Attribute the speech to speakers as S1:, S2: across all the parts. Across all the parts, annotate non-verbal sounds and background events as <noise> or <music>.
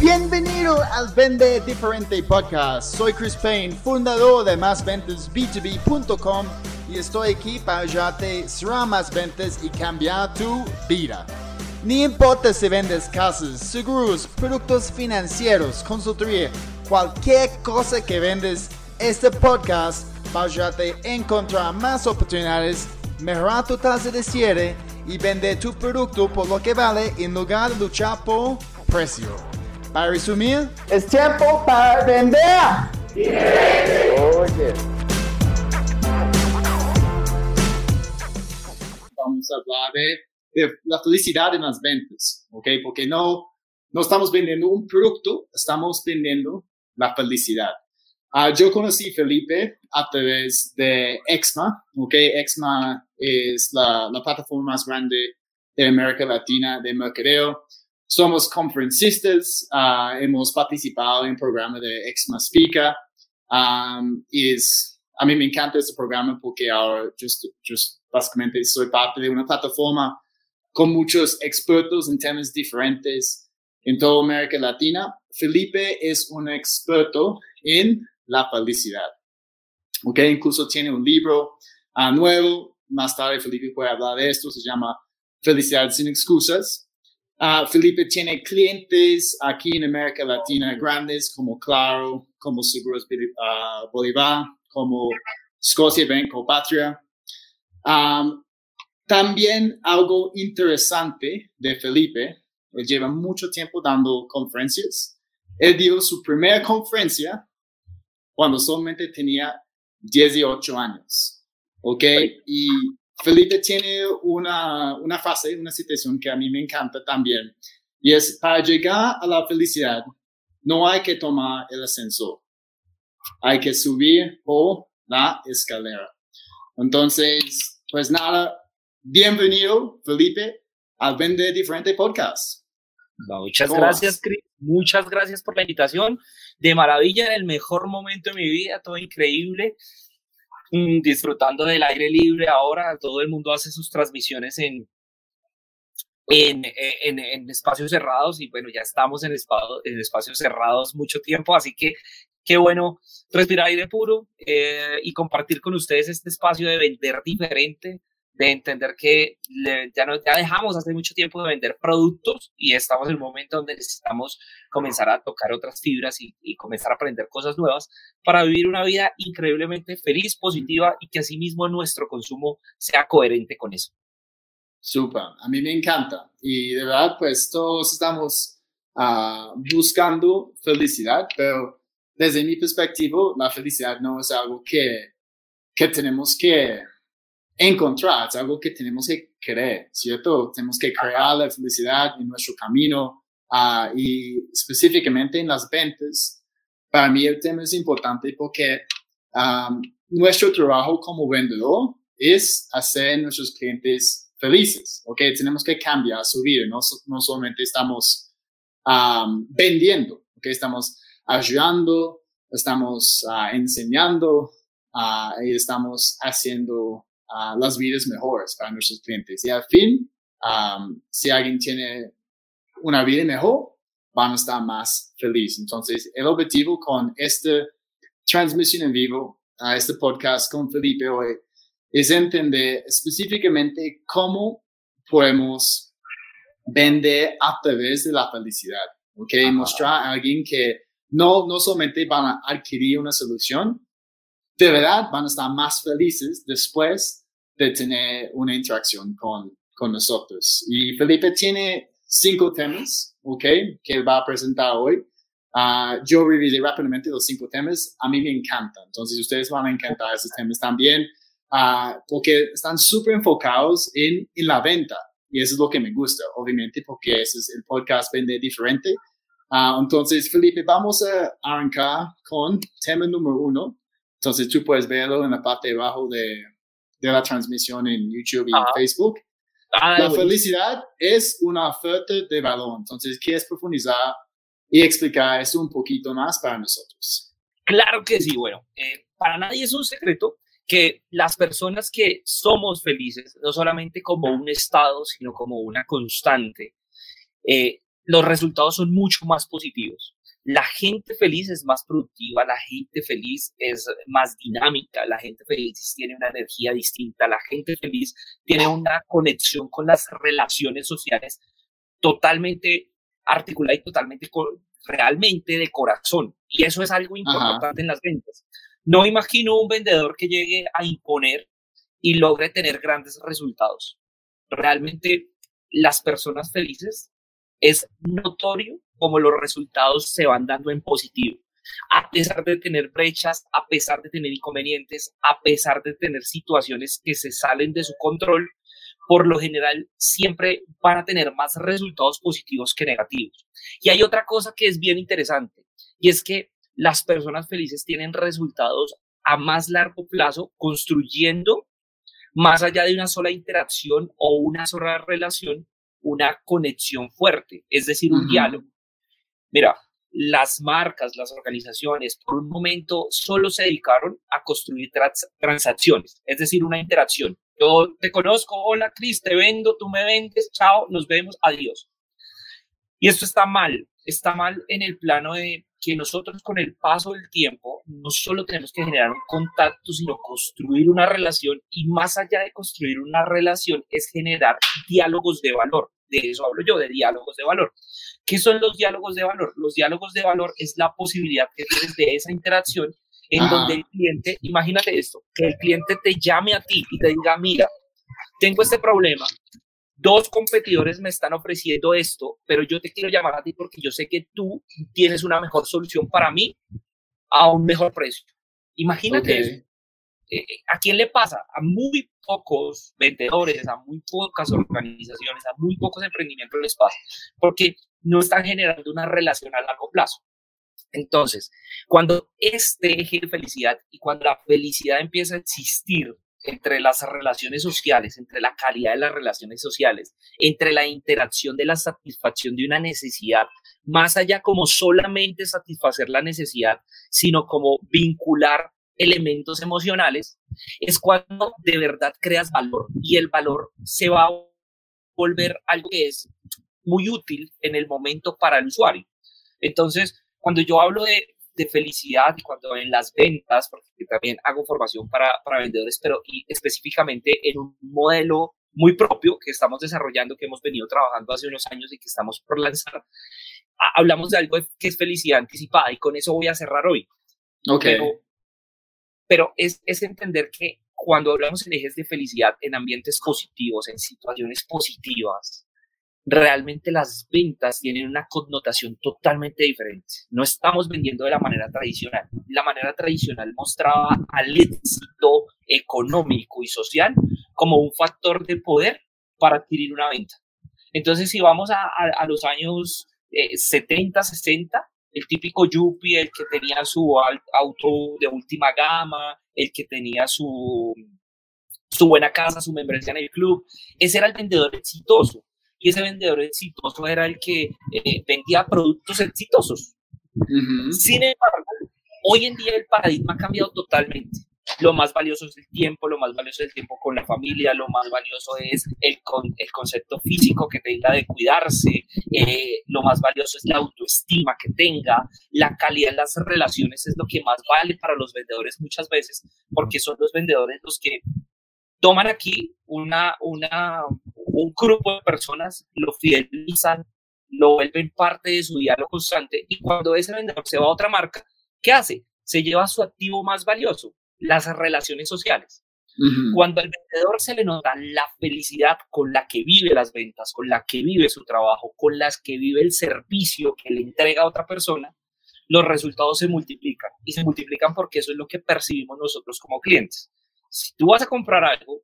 S1: Bienvenido al Vende Diferente Podcast. Soy Chris Payne, fundador de másventasb2b.com y estoy aquí para ayudarte a cerrar más ventas y cambiar tu vida. Ni importa si vendes casas, seguros, productos financieros, consultoría, cualquier cosa que vendes, este podcast va a ayudarte a encontrar más oportunidades, mejorar tu tasa de cierre y vender tu producto por lo que vale en lugar de luchar por precio. Para resumir,
S2: es tiempo para vender.
S1: Oye. Vamos a hablar de, la felicidad en las ventas, ¿ok? Porque no, no estamos vendiendo un producto, estamos vendiendo la felicidad. Ah, yo conocí a Felipe a través de Exma, ¿ok? Exma es la, la plataforma más grande de América Latina de mercadeo somos conferencistas, uh, hemos participado en el programa de Exma Speaker. Um, es, a mí me encanta este programa porque ahora just, just básicamente soy parte de una plataforma con muchos expertos en temas diferentes en toda América Latina. Felipe es un experto en la felicidad. Ok, incluso tiene un libro uh, nuevo. Más tarde Felipe puede hablar de esto. Se llama Felicidad sin excusas. Uh, Felipe tiene clientes aquí en América Latina grandes como Claro, como Seguros uh, Bolívar, como Scotia Bank o Patria. Um, también algo interesante de Felipe, él lleva mucho tiempo dando conferencias. Él dio su primera conferencia cuando solamente tenía 18 años. ¿Ok? Y Felipe tiene una, una fase, una situación que a mí me encanta también, y es para llegar a la felicidad, no hay que tomar el ascensor, hay que subir por la escalera. Entonces, pues nada, bienvenido, Felipe, al Vende Diferente Podcast.
S3: Muchas gracias, Chris. Muchas gracias por la invitación. De maravilla, en el mejor momento de mi vida, todo increíble. Mm, disfrutando del aire libre ahora, todo el mundo hace sus transmisiones en, en, en, espacios cerrados y bueno, ya estamos en, en espacios cerrados mucho tiempo, así que qué bueno respirar aire puro eh, y compartir con ustedes este espacio de vender diferente, de entender que ya, no, ya dejamos hace mucho tiempo de vender productos y estamos en un momento donde necesitamos comenzar a tocar otras fibras y, comenzar a aprender cosas nuevas para vivir una vida increíblemente feliz, positiva y que asimismo nuestro consumo sea coherente con eso.
S1: Súper, a mí me encanta y de verdad pues todos estamos uh, buscando felicidad, pero desde mi perspectiva la felicidad no es algo que, que tenemos que encontrar, es algo que tenemos que creer, ¿cierto? Tenemos que crear la felicidad en nuestro camino uh, y específicamente en las ventas. Para mí el tema es importante porque um, nuestro trabajo como vendedor es hacer a nuestros clientes felices, ¿ok? Tenemos que cambiar su vida, no, no solamente estamos um, vendiendo, ¿ok? Estamos ayudando, estamos uh, enseñando uh, y estamos haciendo las vidas mejores para nuestros clientes. Y al fin, si alguien tiene una vida mejor, van a estar más felices. Entonces, el objetivo con esta transmisión en vivo, a este podcast con Felipe hoy, es entender específicamente cómo podemos vender a través de la felicidad. ¿ok? Mostrar a alguien que no, no solamente van a adquirir una solución, de verdad van a estar más felices después de tener una interacción con, con nosotros. Y Felipe tiene cinco temas, ¿ok? Que va a presentar hoy. Uh, yo revisé rápidamente los cinco temas. A mí me encantan. Entonces, ustedes van a encantar esos temas también, uh, porque están súper enfocados en, en, la venta. Y eso es lo que me gusta, obviamente, porque ese es el podcast Vende Diferente. Uh, entonces, Felipe, vamos a arrancar con tema número uno. Entonces, tú puedes verlo en la parte de abajo de, de la transmisión en YouTube y en Facebook. Ah, la felicidad es una oferta de valor. Entonces, ¿quieres profundizar y explicar esto un poquito más para nosotros?
S3: Claro que sí. Bueno, eh, para nadie es un secreto que las personas que somos felices, no solamente como un estado, sino como una constante, eh, los resultados son mucho más positivos. La gente feliz es más productiva, la gente feliz es más dinámica, la gente feliz tiene una energía distinta, la gente feliz tiene una conexión con las relaciones sociales totalmente articulada y totalmente realmente de corazón. Y eso es algo importante en las ventas. No imagino un vendedor que llegue a imponer y logre tener grandes resultados. Realmente las personas felices es notorio como los resultados se van dando en positivo. A pesar de tener brechas, a pesar de tener inconvenientes, a pesar de tener situaciones que se salen de su control, por lo general siempre van a tener más resultados positivos que negativos. Y hay otra cosa que es bien interesante, y es que las personas felices tienen resultados a más largo plazo construyendo más allá de una sola interacción o una sola relación, una conexión fuerte, es decir, un diálogo. Mira, las marcas, las organizaciones, por un momento solo se dedicaron a construir transacciones, es decir, una interacción. Yo te conozco, hola Cris, te vendo, tú me vendes, chao, nos vemos, adiós. Y esto está mal, está mal en el plano de que nosotros con el paso del tiempo no solo tenemos que generar un contacto, sino construir una relación y más allá de construir una relación es generar diálogos de valor. De eso hablo yo, de diálogos de valor. ¿Qué son los diálogos de valor? Los diálogos de valor es la posibilidad que tienes de esa interacción en donde el cliente, imagínate esto, que el cliente te llame a ti y te diga, mira, tengo este problema, dos competidores me están ofreciendo esto, pero yo te quiero llamar a ti porque yo sé que tú tienes una mejor solución para mí a un mejor precio. Imagínate eso. Eh, eh, ¿A quién le pasa? A muy pocos vendedores, a muy pocas organizaciones, a muy pocos emprendimientos les pasa, porque no están generando una relación a largo plazo. Entonces, cuando este eje de felicidad y cuando la felicidad empieza a existir entre las relaciones sociales, entre la calidad de las relaciones sociales, entre la interacción de la satisfacción de una necesidad, más allá como solamente satisfacer la necesidad, sino como vincular elementos emocionales, es cuando de verdad creas valor y el valor se va a volver algo que es muy útil en el momento para el usuario. Entonces, cuando yo hablo de de felicidad y cuando en las ventas, porque también hago formación para, para vendedores, pero y específicamente en un modelo muy propio que estamos desarrollando, que hemos venido trabajando hace unos años y que estamos por lanzar, hablamos de algo que es felicidad anticipada y con eso voy a cerrar hoy.
S1: Ok.
S3: Pero, pero es, es entender que cuando hablamos en ejes de felicidad, en ambientes positivos, en situaciones positivas, realmente las ventas tienen una connotación totalmente diferente. No estamos vendiendo de la manera tradicional. La manera tradicional mostraba al éxito económico y social como un factor de poder para adquirir una venta. Entonces, si vamos a, los años 70, eh, 60, el típico Yuppie, el que tenía su auto de última gama, el que tenía su, su buena casa, su membresía en el club, ese era el vendedor exitoso y ese vendedor exitoso era el que eh, vendía productos exitosos. Sin embargo, hoy en día el paradigma ha cambiado totalmente. Lo más valioso es el tiempo, lo más valioso es el tiempo con la familia, lo más valioso es el, el concepto físico que tenga de cuidarse, eh, lo más valioso es la autoestima que tenga, la calidad de las relaciones es lo que más vale para los vendedores muchas veces, porque son los vendedores los que toman aquí una, una, un grupo de personas, lo fidelizan, lo vuelven parte de su diálogo constante y cuando ese vendedor se va a otra marca, ¿qué hace? Se lleva su activo más valioso, las relaciones sociales. Cuando al vendedor se le nota la felicidad con la que vive las ventas, con la que vive su trabajo, con las que vive el servicio que le entrega a otra persona, los resultados se multiplican y se multiplican porque eso es lo que percibimos nosotros como clientes. Si tú vas a comprar algo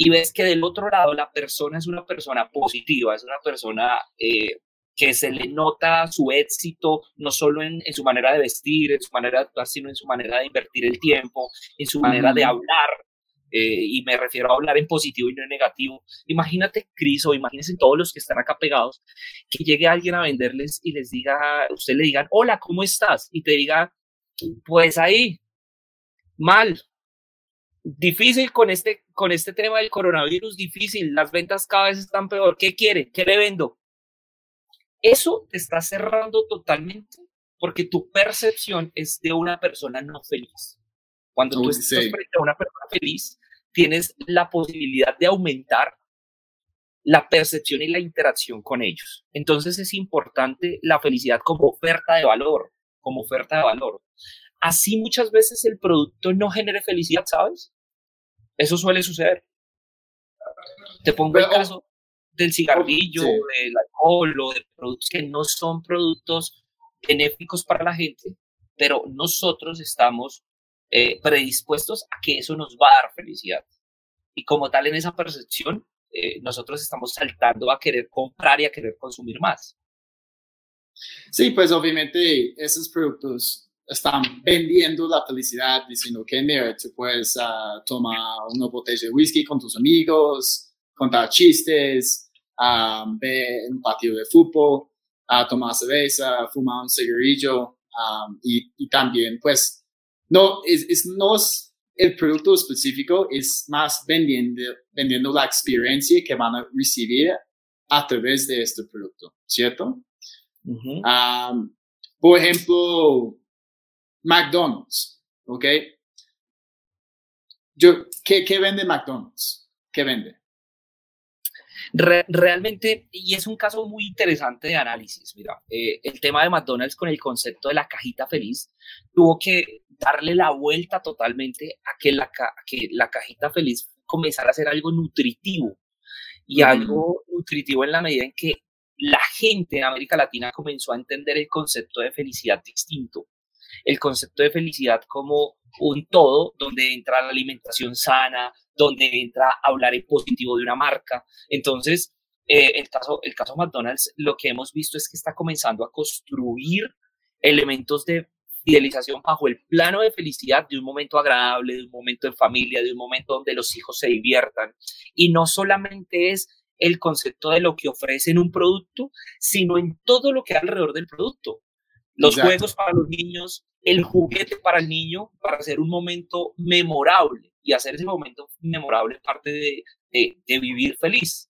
S3: y ves que del otro lado la persona es una persona positiva, es una persona eh, que se le nota su éxito, no solo en, su manera de vestir, en su manera de actuar, sino en su manera de invertir el tiempo, en su manera de hablar, eh, y me refiero a hablar en positivo y no en negativo. Imagínate, Cris, o imagínense todos los que están acá pegados, que llegue alguien a venderles y les diga, usted le digan, hola, ¿cómo estás? Y te diga, pues ahí, mal, difícil con este, con este tema del coronavirus, difícil, las ventas cada vez están peor. ¿Qué quiere? ¿Qué le vendo? eso te está cerrando totalmente porque tu percepción es de una persona no feliz. Cuando tú estás frente a una persona feliz, tienes la posibilidad de aumentar la percepción y la interacción con ellos. Entonces es importante la felicidad como oferta de valor, como oferta de valor. Así muchas veces el producto no genere felicidad, ¿sabes? Eso suele suceder. Te pongo el caso del cigarrillo, del alcohol o de productos que no son productos benéficos para la gente, pero nosotros estamos eh, predispuestos a que eso nos va a dar felicidad. Y como tal, en esa percepción, eh, nosotros estamos saltando a querer comprar y a querer consumir más.
S1: Sí, pues obviamente esos productos están vendiendo la felicidad, diciendo que mira, tú puedes uh, tomar una botella de whisky con tus amigos, contar chistes, um, ver un partido de fútbol, uh, tomar cerveza, fumar un cigarrillo um, y, y, también, pues, no es, es, no es el producto específico, es más vendiendo, vendiendo la experiencia que van a recibir a través de este producto, ¿cierto? um, por ejemplo, McDonald's, ¿ok? Yo, ¿qué, qué vende McDonald's? ¿Qué vende?
S3: realmente, y es un caso muy interesante de análisis, mira, eh, el tema de McDonald's con el concepto de la cajita feliz tuvo que darle la vuelta totalmente a que la, que la cajita feliz comenzara a ser algo nutritivo y algo nutritivo en la medida en que la gente en América Latina comenzó a entender el concepto de felicidad distinto el concepto de felicidad como un todo, donde entra la alimentación sana, donde entra hablar en positivo de una marca. Entonces, eh, el, caso, el caso McDonald's, lo que hemos visto es que está comenzando a construir elementos de fidelización bajo el plano de felicidad de un momento agradable, de un momento en familia, de un momento donde los hijos se diviertan. Y no solamente es el concepto de lo que ofrece en un producto, sino en todo lo que hay alrededor del producto los juegos para los niños, el juguete para el niño, para hacer un momento memorable y hacer ese momento memorable parte de, de, vivir feliz.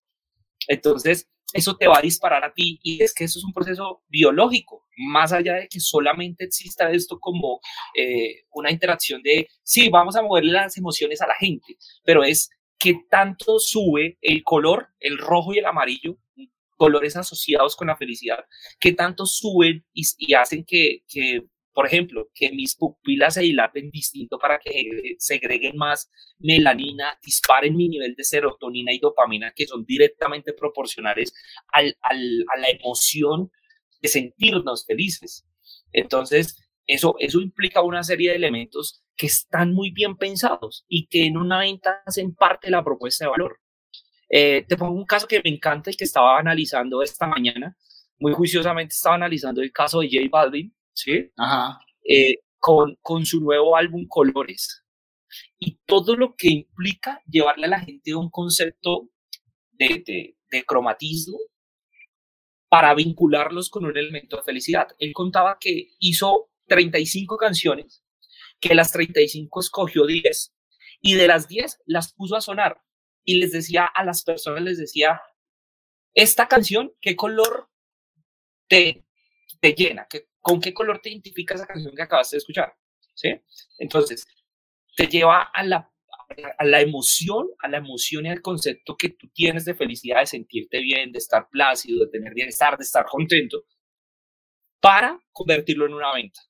S3: Entonces, eso te va a disparar a ti y es que eso es un proceso biológico, más allá de que solamente exista esto como eh, una interacción de, sí, vamos a moverle las emociones a la gente, pero es que tanto sube el color, el rojo y el amarillo, colores asociados con la felicidad que tanto suben y, hacen que, por ejemplo, que mis pupilas se dilaten distinto para que segreguen más melanina, disparen mi nivel de serotonina y dopamina, que son directamente proporcionales al, al, a la emoción de sentirnos felices. Entonces, eso, eso implica una serie de elementos que están muy bien pensados y que en una venta hacen parte de la propuesta de valor. Eh, te pongo un caso que me encanta y que estaba analizando esta mañana. Muy juiciosamente estaba analizando el caso de J Balvin, ¿sí? Ajá. Eh, con, con su nuevo álbum Colores. Y todo lo que implica llevarle a la gente un concepto de, de, de cromatismo para vincularlos con un elemento de felicidad. Él contaba que hizo 35 canciones, que las 35 escogió 10 y de las 10 las puso a sonar y les decía a las personas, les decía, esta canción, ¿qué color te, te llena? ¿Qué, ¿Con qué color te identifica esa canción que acabaste de escuchar? ¿Sí? Entonces, te lleva a la, a la emoción, a la emoción y al concepto que tú tienes de felicidad, de sentirte bien, de estar plácido, de tener bienestar, de estar contento, para convertirlo en una venta.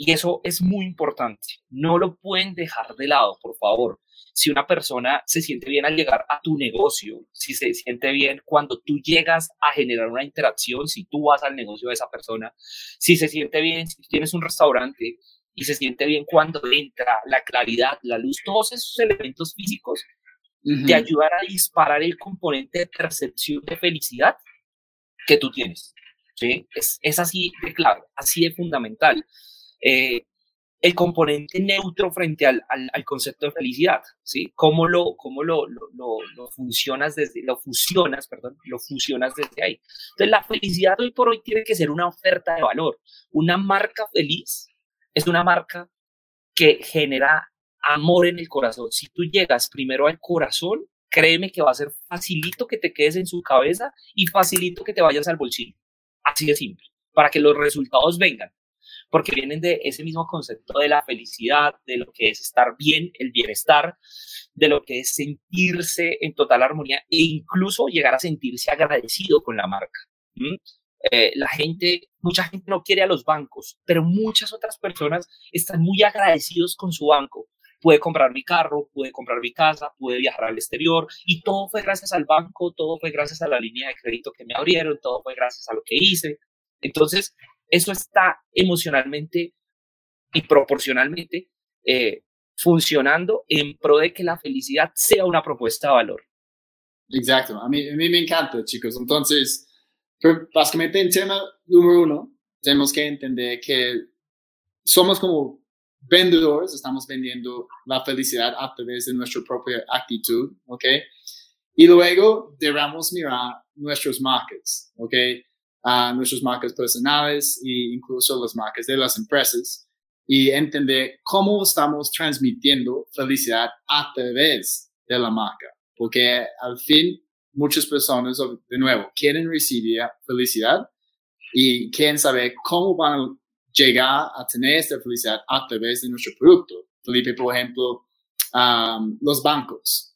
S3: Y eso es muy importante. No lo pueden dejar de lado, por favor. Si una persona se siente bien al llegar a tu negocio, si se siente bien cuando tú llegas a generar una interacción, si tú vas al negocio de esa persona, si se siente bien, si tienes un restaurante y se siente bien cuando entra la claridad, la luz, todos esos elementos físicos te ayudan a disparar el componente de percepción de felicidad que tú tienes. ¿sí? Es, es así de claro, así de fundamental. Eh, el componente neutro frente al, al, concepto de felicidad, ¿sí? ¿Cómo lo, cómo lo, lo, lo, funcionas desde, lo fusionas, perdón, lo fusionas desde ahí? Entonces, la felicidad hoy por hoy tiene que ser una oferta de valor. Una marca feliz es una marca que genera amor en el corazón. Si tú llegas primero al corazón, créeme que va a ser facilito que te quedes en su cabeza y facilito que te vayas al bolsillo. Así de simple, para que los resultados vengan, porque vienen de ese mismo concepto de la felicidad, de lo que es estar bien, el bienestar, de lo que es sentirse en total armonía e incluso llegar a sentirse agradecido con la marca. Eh, la gente, mucha gente no quiere a los bancos, pero muchas otras personas están muy agradecidos con su banco. Pude comprar mi carro, pude comprar mi casa, pude viajar al exterior y todo fue gracias al banco, todo fue gracias a la línea de crédito que me abrieron, todo fue gracias a lo que hice. Entonces, eso está emocionalmente y proporcionalmente eh, funcionando en pro de que la felicidad sea una propuesta de valor.
S1: Exacto, a mí, a mí me encanta, chicos. Entonces, básicamente en tema número uno, tenemos que entender que somos como vendedores, estamos vendiendo la felicidad a través de nuestra propia actitud, ¿ok? Y luego debemos mirar nuestras marcas, ¿ok? A nuestras marcas personales e incluso las marcas de las empresas y entender cómo estamos transmitiendo felicidad a través de la marca, porque al fin muchas personas, de nuevo, quieren recibir felicidad y quieren saber cómo van a llegar a tener esta felicidad a través de nuestro producto. Felipe, por ejemplo, los bancos.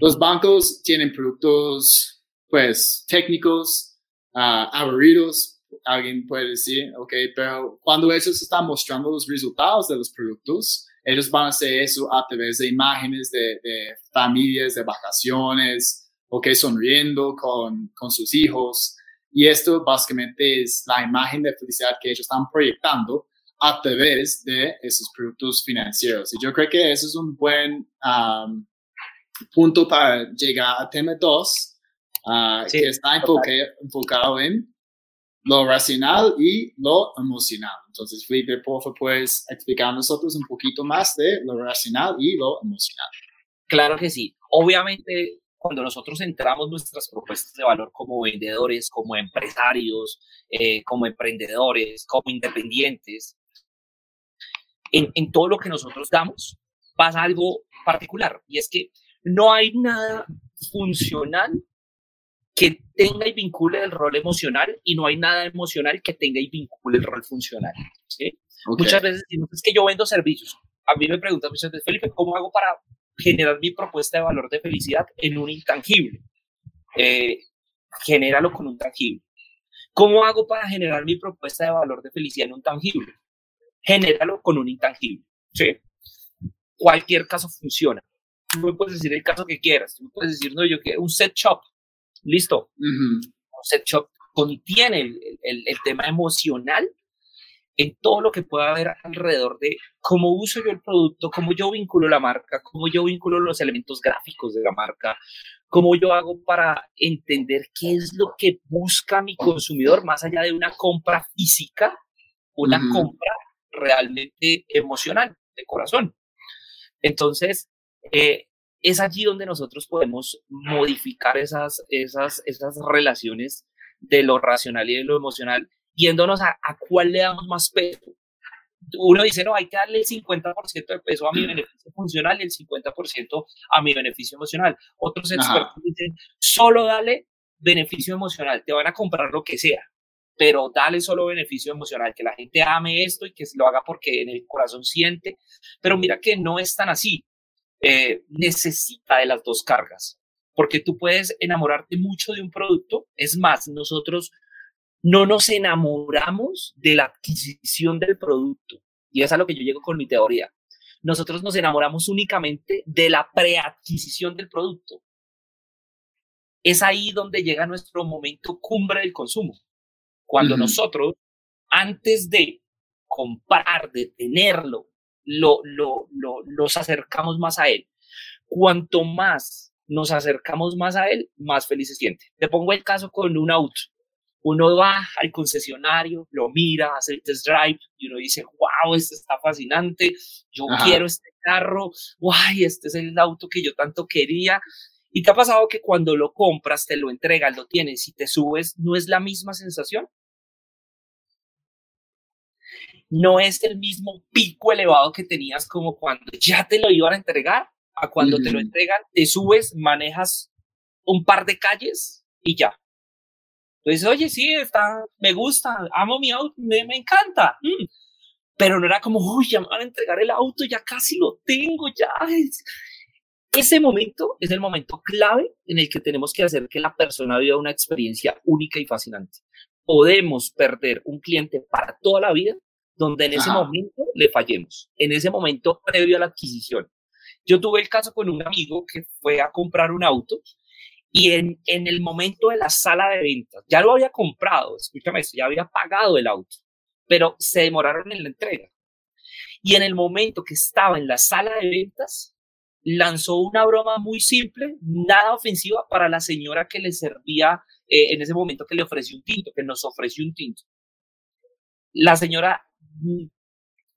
S1: Los bancos tienen productos, pues, técnicos, uh, aburridos, alguien puede decir, ok, pero cuando ellos están mostrando los resultados de los productos, ellos van a hacer eso a través de imágenes de, familias, de vacaciones, ok, sonriendo con, con sus hijos. Y esto básicamente es la imagen de felicidad que ellos están proyectando a través de esos productos financieros. Y yo creo que eso es un buen punto para llegar a tema 2, ah, que está enfocado en lo racional y lo emocional. Entonces, Felipe, por favor, puedes explicar a nosotros un poquito más de lo racional y lo emocional.
S3: Claro que sí. Obviamente, cuando nosotros entramos nuestras propuestas de valor como vendedores, como empresarios, eh, como emprendedores, como independientes, en, en todo lo que nosotros damos pasa algo particular y es que no hay nada funcional que tenga y vincule el rol emocional y no hay nada emocional que tenga y vincule el rol funcional. Muchas veces es que yo vendo servicios. A mí me preguntan muchas veces, Felipe, ¿cómo hago para generar mi propuesta de valor de felicidad en un intangible. Eh, genéralo con un tangible. ¿Cómo hago para generar mi propuesta de valor de felicidad en un tangible? Genéralo con un intangible. ¿sí? Cualquier caso funciona. Tú me puedes decir el caso que quieras. Tú me puedes decir, no, yo quiero un set shop. Listo. Un set shop contiene el, el, el tema emocional en todo lo que pueda haber alrededor de cómo uso yo el producto, cómo yo vinculo la marca, cómo yo vinculo los elementos gráficos de la marca, cómo yo hago para entender qué es lo que busca mi consumidor más allá de una compra física, una compra realmente emocional, de corazón. Entonces, eh, es allí donde nosotros podemos modificar esas, esas, esas relaciones de lo racional y de lo emocional yéndonos a, a cuál le damos más peso. Uno dice, no, hay que darle el 50% de peso a mi beneficio funcional y el 50% a mi beneficio emocional. Otros expertos dicen, solo dale beneficio emocional, te van a comprar lo que sea, pero dale solo beneficio emocional, que la gente ame esto y que lo haga porque en el corazón siente. Pero mira que no es tan así. Eh, necesita de las dos cargas, porque tú puedes enamorarte mucho de un producto. Es más, nosotros no nos enamoramos de la adquisición del producto. Y es a lo que yo llego con mi teoría. Nosotros nos enamoramos únicamente de la preadquisición del producto. Es ahí donde llega nuestro momento cumbre del consumo. Cuando nosotros, antes de comprar, de tenerlo, lo, lo, lo, nos acercamos más a él. Cuanto más nos acercamos más a él, más feliz se siente. Te pongo el caso con un auto uno va al concesionario, lo mira, hace el test drive y uno dice, wow, este está fascinante, yo quiero este carro, guay, este es el auto que yo tanto quería. ¿Y te ha pasado que cuando lo compras, te lo entregan, lo tienes y te subes, no es la misma sensación? No es el mismo pico elevado que tenías como cuando ya te lo iban a entregar, a cuando te lo entregan, te subes, manejas un par de calles y ya, Entonces, oye, sí, está, me gusta, amo mi auto, me, me encanta. Mm. Pero no era como, uy, ya me van a entregar el auto, ya casi lo tengo, ya. <laughs> Ese momento es el momento clave en el que tenemos que hacer que la persona viva una experiencia única y fascinante. Podemos perder un cliente para toda la vida donde en ese momento le fallemos, en ese momento previo a la adquisición. Yo tuve el caso con un amigo que fue a comprar un auto y en, en el momento de la sala de ventas, ya lo había comprado, escúchame esto, ya había pagado el auto, pero se demoraron en la entrega. Y en el momento que estaba en la sala de ventas, lanzó una broma muy simple, nada ofensiva para la señora que le servía eh, en ese momento que le ofreció un tinto, que nos ofreció un tinto. La señora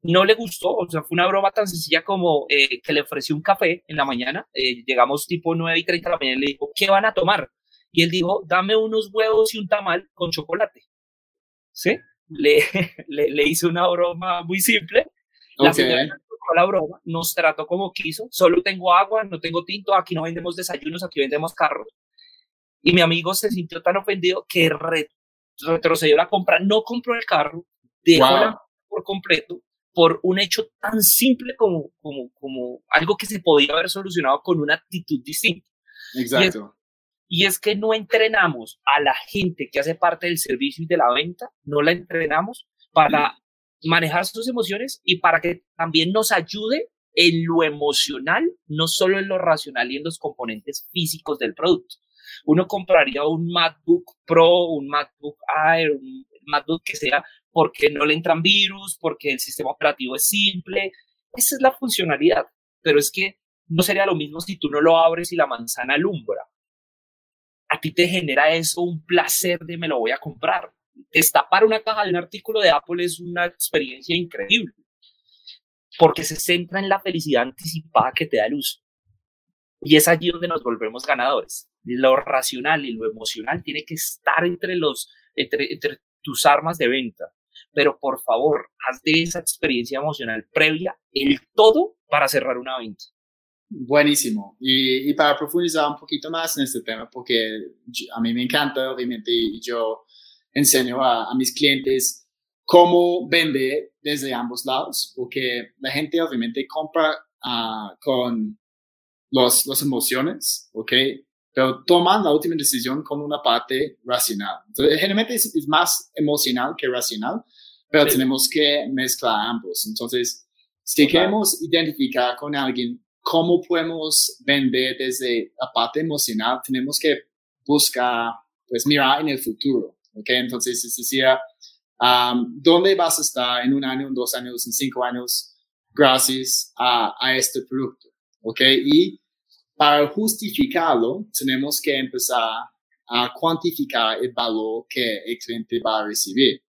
S3: no le gustó, o sea, fue una broma tan sencilla como eh, que le ofreció un café en la mañana, eh, llegamos tipo 9 y 30 de la mañana y le dijo, ¿qué van a tomar? Y él dijo, dame unos huevos y un tamal con chocolate. ¿Sí? Le, <laughs> le, hizo una broma muy simple. La señora la broma, nos trató como quiso, solo tengo agua, no tengo tinto, aquí no vendemos desayunos, aquí vendemos carros. Y mi amigo se sintió tan ofendido que retrocedió la compra, no compró el carro, dejó la por completo por un hecho tan simple como, como, como algo que se podía haber solucionado con una actitud distinta.
S1: Exacto.
S3: Y es, que no entrenamos a la gente que hace parte del servicio y de la venta, no la entrenamos para manejar sus emociones y para que también nos ayude en lo emocional, no solo en lo racional y en los componentes físicos del producto. Uno compraría un MacBook Pro, un MacBook Air, un MacBook que sea porque no le entran virus, porque el sistema operativo es simple. Esa es la funcionalidad, pero es que no sería lo mismo si tú no lo abres y la manzana alumbra. A ti te genera eso un placer de me lo voy a comprar. Destapar una caja de un artículo de Apple es una experiencia increíble, porque se centra en la felicidad anticipada que te da el uso. Y es allí donde nos volvemos ganadores. Lo racional y lo emocional tiene que estar entre, los, entre, entre tus armas de venta pero por favor, haz de esa experiencia emocional previa el todo para cerrar una venta.
S1: Buenísimo. Y, para profundizar un poquito más en este tema, porque a mí me encanta, obviamente, y yo enseño a, mis clientes cómo vender desde ambos lados, porque la gente obviamente compra uh, con las emociones, ¿ok? Pero toman la última decisión con una parte racional. Entonces, generalmente es, es más emocional que racional, pero tenemos que mezclar ambos. Entonces, si queremos identificar con alguien cómo podemos vender desde la parte emocional, tenemos que buscar, pues mirar en el futuro, ¿ok? Entonces, es decir, um, ¿dónde vas a estar en un año, en dos años, en cinco años gracias a, a este producto, ¿ok? Y para justificarlo, tenemos que empezar a cuantificar el valor que el cliente va a recibir.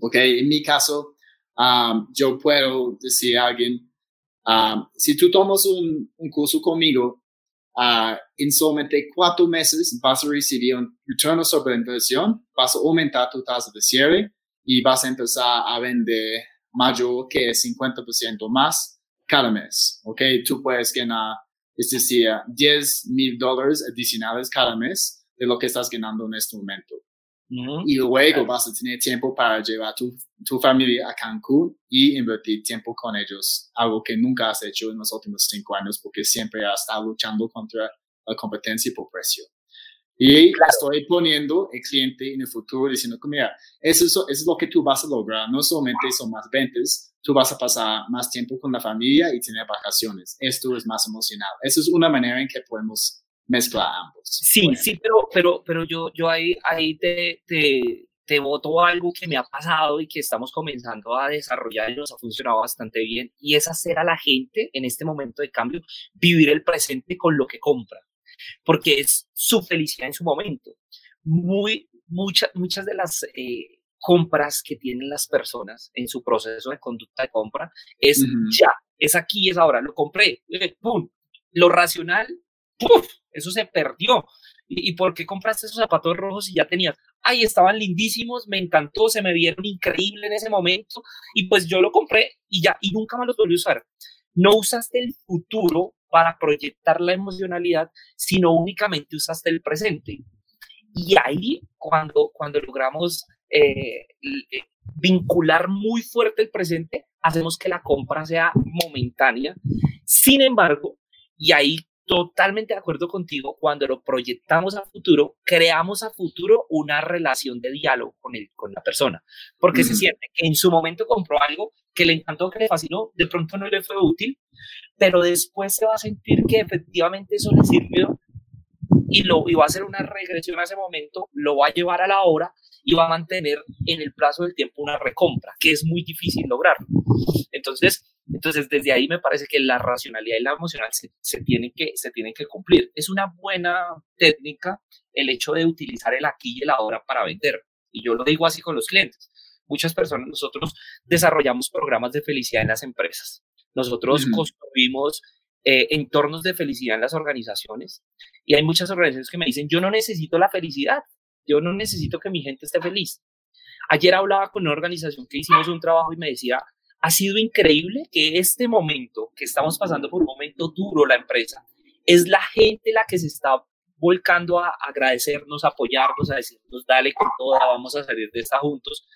S1: ¿ok? En mi caso, um, yo puedo decir a alguien, um, si tú tomas un, un curso conmigo, uh, en solamente cuatro meses vas a recibir un retorno sobre inversión, vas a aumentar tu tasa de cierre y vas a empezar a vender mayor que 50% más cada mes, ¿ok? Tú puedes ganar, es decir, 10 mil dólares adicionales cada mes de lo que estás ganando en este momento. Y luego vas a tener tiempo para llevar tu, tu, familia a Cancún y invertir tiempo con ellos, algo que nunca has hecho en los últimos cinco años porque siempre has estado luchando contra la competencia por precio. Y estoy poniendo el cliente en el futuro diciendo que, mira, eso, eso, es lo que tú vas a lograr. No solamente son más ventas, tú vas a pasar más tiempo con la familia y tener vacaciones. Esto es más emocional. Esa es una manera en que podemos mezcla ambos.
S3: Sí, sí, pero, pero, pero yo, yo ahí, ahí te, te, te voto algo que me ha pasado y que estamos comenzando a desarrollar y nos ha funcionado bastante bien, y es hacer a la gente en este momento de cambio vivir el presente con lo que compra, porque es su felicidad en su momento. Muy, muchas muchas de las eh, compras que tienen las personas en su proceso de conducta de compra es ya, es aquí, es ahora, lo compré, eh, ¡pum! Lo racional ¡puf! Eso se perdió. ¿Y, por qué compraste esos zapatos rojos y ya tenías? Ay, estaban lindísimos, me encantó, se me vieron increíble en ese momento y pues yo lo compré y ya, y nunca más los volví a usar. No usaste el futuro para proyectar la emocionalidad, sino únicamente usaste el presente. Y ahí, cuando, cuando logramos eh, vincular muy fuerte el presente, hacemos que la compra sea momentánea. Sin embargo, y ahí totalmente de acuerdo contigo, cuando lo proyectamos a futuro, creamos a futuro una relación de diálogo con, el, con la persona, porque se siente que en su momento compró algo que le encantó, que le fascinó, de pronto no le fue útil, pero después se va a sentir que efectivamente eso le sirvió y, lo, y va a hacer una regresión a ese momento, lo va a llevar a la hora y va a mantener en el plazo del tiempo una recompra, que es muy difícil lograrlo. Entonces, entonces desde ahí me parece que la racionalidad y la emocional se, se, tienen que, se tienen que cumplir. Es una buena técnica el hecho de utilizar el aquí y el ahora para vender. Y yo lo digo así con los clientes. Muchas personas, nosotros desarrollamos programas de felicidad en las empresas. Nosotros construimos eh, entornos de felicidad en las organizaciones. Y hay muchas organizaciones que me dicen, yo no necesito la felicidad, yo no necesito que mi gente esté feliz. Ayer hablaba con una organización que hicimos un trabajo y me decía, ha sido increíble que este momento, que estamos pasando por un momento duro la empresa, es la gente la que se está volcando a agradecernos, a apoyarnos, a decirnos, dale con toda, vamos a salir de esta juntos.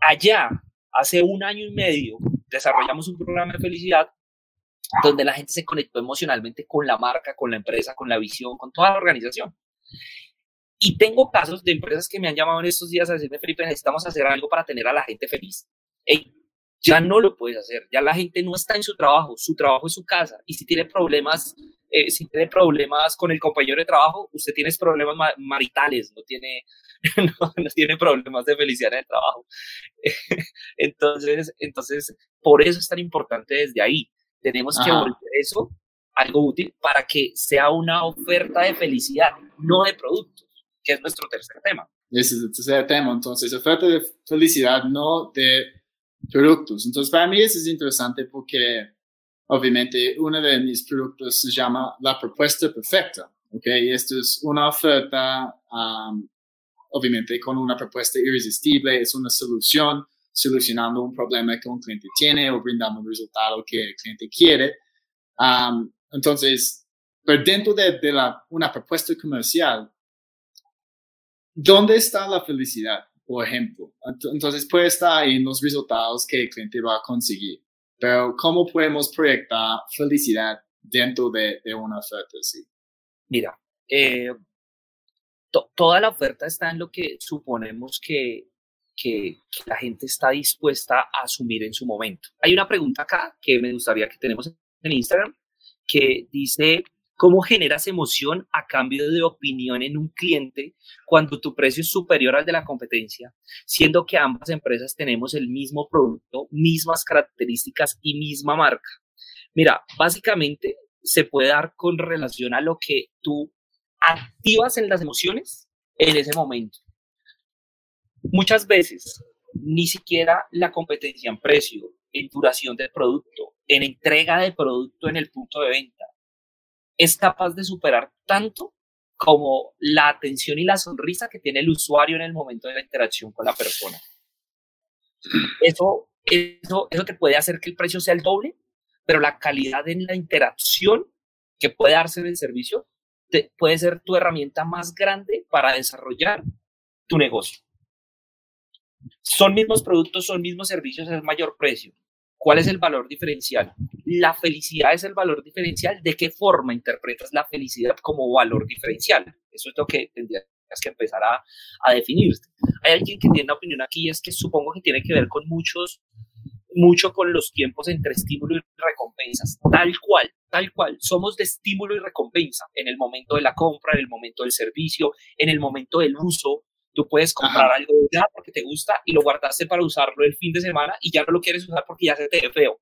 S3: allá, hace un año y medio, desarrollamos un programa de felicidad donde la gente se conectó emocionalmente con la marca, con la empresa, con la visión, con toda la organización. Y tengo casos de empresas que me han llamado en estos días a decirme, Felipe, necesitamos hacer algo para tener a la gente feliz. Ya no lo puedes hacer, ya la gente no está en su trabajo, su trabajo es su casa. Y si tiene problemas, eh, si tiene problemas con el compañero de trabajo, usted tiene problemas maritales, no tiene, <laughs> no, tiene problemas de felicidad en el trabajo. <laughs> entonces, entonces, por eso es tan importante desde ahí. Tenemos que volver eso algo útil para que sea una oferta de felicidad, no de productos, que es nuestro tercer tema.
S1: Ese es el tercer tema. Entonces, oferta de felicidad, no de productos. Entonces, para mí eso es interesante porque, obviamente, uno de mis productos se llama la propuesta perfecta. ¿ok? Y esto es una oferta, obviamente, con una propuesta irresistible, es una solución solucionando un problema que un cliente tiene o brindando un resultado que el cliente quiere. entonces, pero dentro de, de la, una propuesta comercial, ¿dónde está la felicidad? Por ejemplo, entonces puede estar ahí en los resultados que el cliente va a conseguir, pero ¿cómo podemos proyectar felicidad dentro de, de una oferta así?
S3: Mira, eh, toda la oferta está en lo que suponemos que que, la gente está dispuesta a asumir en su momento. Hay una pregunta acá que me gustaría que tenemos en Instagram que dice, ¿cómo generas emoción a cambio de opinión en un cliente cuando tu precio es superior al de la competencia, siendo que ambas empresas tenemos el mismo producto, mismas características y misma marca? Mira, básicamente se puede dar con relación a lo que tú activas en las emociones en ese momento. Muchas veces ni siquiera la competencia en precio, en duración del producto, en entrega de producto en el punto de venta, es capaz de superar tanto como la atención y la sonrisa que tiene el usuario en el momento de la interacción con la persona. Eso, eso, eso te puede hacer que el precio sea el doble, pero la calidad en la interacción que puede darse en el servicio te, puede ser tu herramienta más grande para desarrollar tu negocio. Son mismos productos, son mismos servicios, es mayor precio. ¿Cuál es el valor diferencial? La felicidad es el valor diferencial. ¿De qué forma interpretas la felicidad como valor diferencial? Eso es lo que tendrías que empezar a, a definir. Hay alguien que tiene una opinión aquí, es que supongo que tiene que ver con muchos, mucho con los tiempos entre estímulo y recompensas. Tal cual, tal cual. Somos de estímulo y recompensa en el momento de la compra, en el momento del servicio, en el momento del uso, Tú puedes comprar algo ya porque te gusta y lo guardaste para usarlo el fin de semana y ya no lo quieres usar porque ya se te ve feo.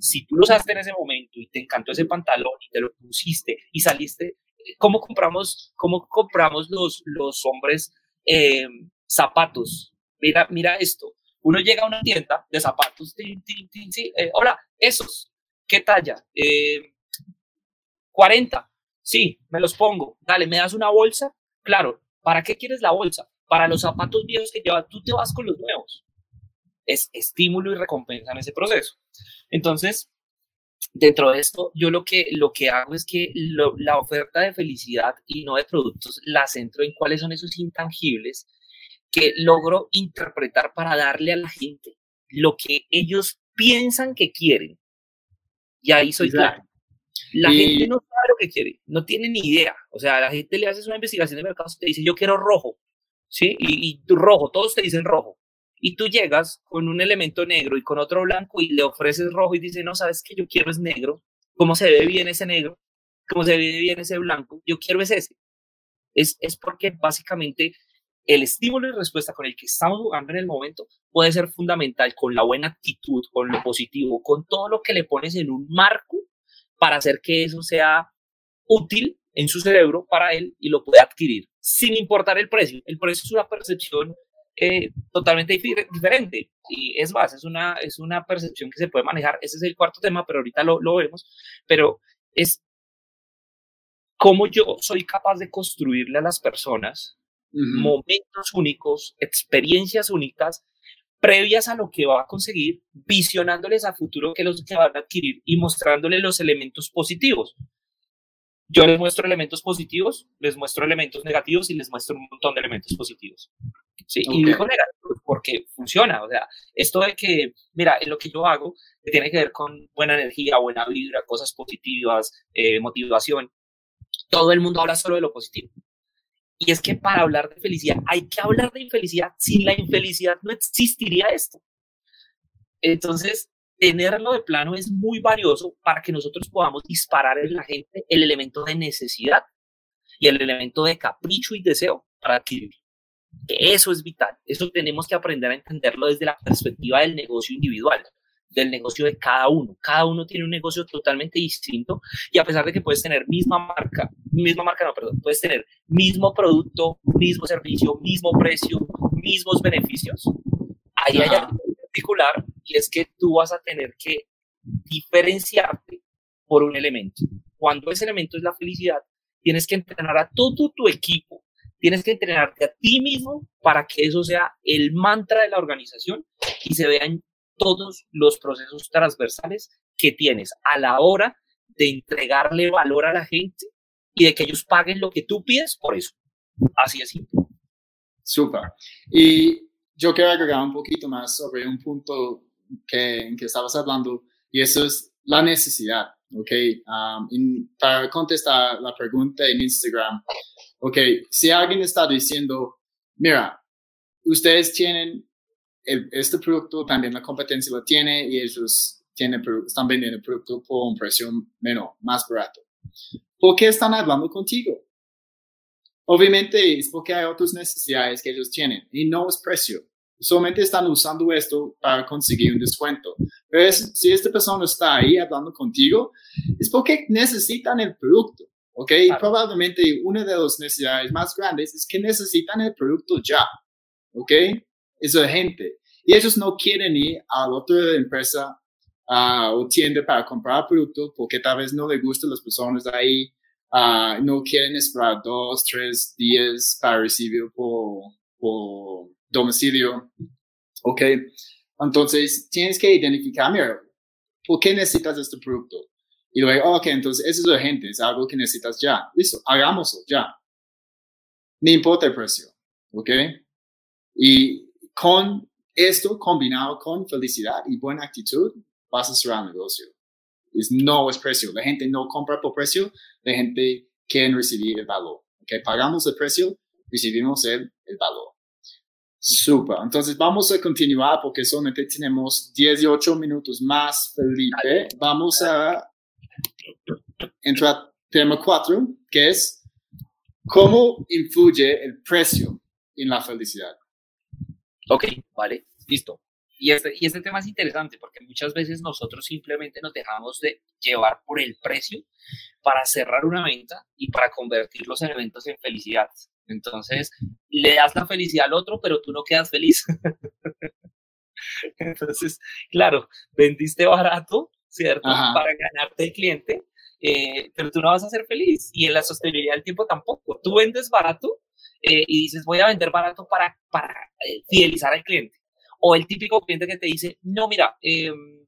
S3: Si tú lo usaste en ese momento y te encantó ese pantalón y te lo pusiste y saliste, ¿cómo compramos, cómo compramos los, los hombres eh, zapatos? Mira, mira esto. Uno llega a una tienda de zapatos, eh, hola, esos, ¿qué talla? 40, eh, sí, me los pongo. Dale, ¿me das una bolsa? Claro, ¿para qué quieres la bolsa? Para los zapatos viejos que llevas, tú te vas con los nuevos. Es estímulo y recompensa en ese proceso. Entonces, dentro de esto, yo lo que, lo que hago es que la oferta de felicidad y no de productos la centro en cuáles son esos intangibles que logro interpretar para darle a la gente lo que ellos piensan que quieren. Y ahí soy claro. La gente no sabe lo que quiere, no tiene ni idea. O sea, la gente le hace una investigación de mercado y te dice, yo quiero rojo, ¿sí? Y, y rojo, todos te dicen rojo. Y tú llegas con un elemento negro y con otro blanco y le ofreces rojo y dice, no, sabes que yo quiero es negro. ¿Cómo se ve bien ese negro? ¿Cómo se ve bien ese blanco? Yo quiero es ese. Es, es porque básicamente el estímulo y respuesta con el que estamos jugando en el momento puede ser fundamental con la buena actitud, con lo positivo, con todo lo que le pones en un marco para hacer que eso sea útil en su cerebro para él y lo pueda adquirir, sin importar el precio. El precio es una percepción eh, totalmente diferente y es más, es una, es una percepción que se puede manejar. Ese es el cuarto tema, pero ahorita lo, lo vemos. Pero es cómo yo soy capaz de construirle a las personas momentos únicos, experiencias únicas, previas a lo que va a conseguir, visionándoles a futuro que los que van a adquirir y mostrándoles los elementos positivos. Yo les muestro elementos positivos, les muestro elementos negativos y les muestro un montón de elementos positivos. Sí, y digo negativos porque funciona. O sea, esto de que, mira, lo que yo hago tiene que ver con buena energía, buena vibra, cosas positivas, eh, motivación. Todo el mundo habla solo de lo positivo. Y es que para hablar de felicidad hay que hablar de infelicidad. Sin la infelicidad no existiría esto. Entonces, tenerlo de plano es muy valioso para que nosotros podamos disparar en la gente el elemento de necesidad y el elemento de capricho y deseo para adquirir. Eso es vital. Eso tenemos que aprender a entenderlo desde la perspectiva del negocio individual del negocio de cada uno. Cada uno tiene un negocio totalmente distinto y a pesar de que puedes tener misma marca, misma marca, no, perdón, puedes tener mismo producto, mismo servicio, mismo precio, mismos beneficios. Ahí hay algo particular y es que tú vas a tener que diferenciarte por un elemento. Cuando ese elemento es la felicidad, tienes que entrenar a todo tu equipo, tienes que entrenarte a ti mismo para que eso sea el mantra de la organización y se vean todos los procesos transversales que tienes a la hora de entregarle valor a la gente y de que ellos paguen lo que tú pides por eso. Así es simple.
S1: Súper. Y yo quiero agregar un poquito más sobre un punto que, en que estabas hablando y eso es la necesidad. ¿ok? Um, para contestar la pregunta en Instagram, ¿ok? Si alguien está diciendo, mira, ustedes tienen este producto también la competencia lo tiene y ellos tienen, están vendiendo el producto por un precio menor, más barato. ¿Por qué están hablando contigo? Obviamente es porque hay otras necesidades que ellos tienen y no es precio. Solamente están usando esto para conseguir un descuento. Pero si esta persona está ahí hablando contigo, es porque necesitan el producto. ¿ok? Y probablemente una de las necesidades más grandes es que necesitan el producto ya. ¿ok? es urgente. Y ellos no quieren ir a otra empresa uh, o tienda para comprar productos porque tal vez no les gustan las personas ahí, uh, no quieren esperar dos, tres días para recibir por, por domicilio. ¿Ok? Entonces, tienes que identificar, mira, ¿por qué necesitas este producto? Y luego, ok, entonces eso es urgente, es algo que necesitas ya. Listo, hagámoslo ya. No importa el precio, ¿ok? Y con esto combinado con felicidad y buena actitud, vas a cerrar el negocio. Es, no es precio. La gente no compra por precio, la gente quiere recibir el valor. Okay? Pagamos el precio, recibimos el valor. Super. Entonces vamos a continuar porque solamente tenemos 18 minutos más, Felipe. Vamos a entrar tema 4, que es cómo influye el precio en la felicidad.
S3: Ok, vale, listo. Y este, y este tema es interesante porque muchas veces nosotros simplemente nos dejamos de llevar por el precio para cerrar una venta y para convertir los elementos en felicidad. Entonces, le das la felicidad al otro, pero tú no quedas feliz. <laughs> Entonces, claro, vendiste barato, ¿cierto? Para ganarte el cliente, eh, pero tú no vas a ser feliz. Y en la sostenibilidad del tiempo tampoco. Tú vendes barato, eh, y dices, voy a vender barato para, para eh, fidelizar al cliente. O el típico cliente que te dice, no, mira, em,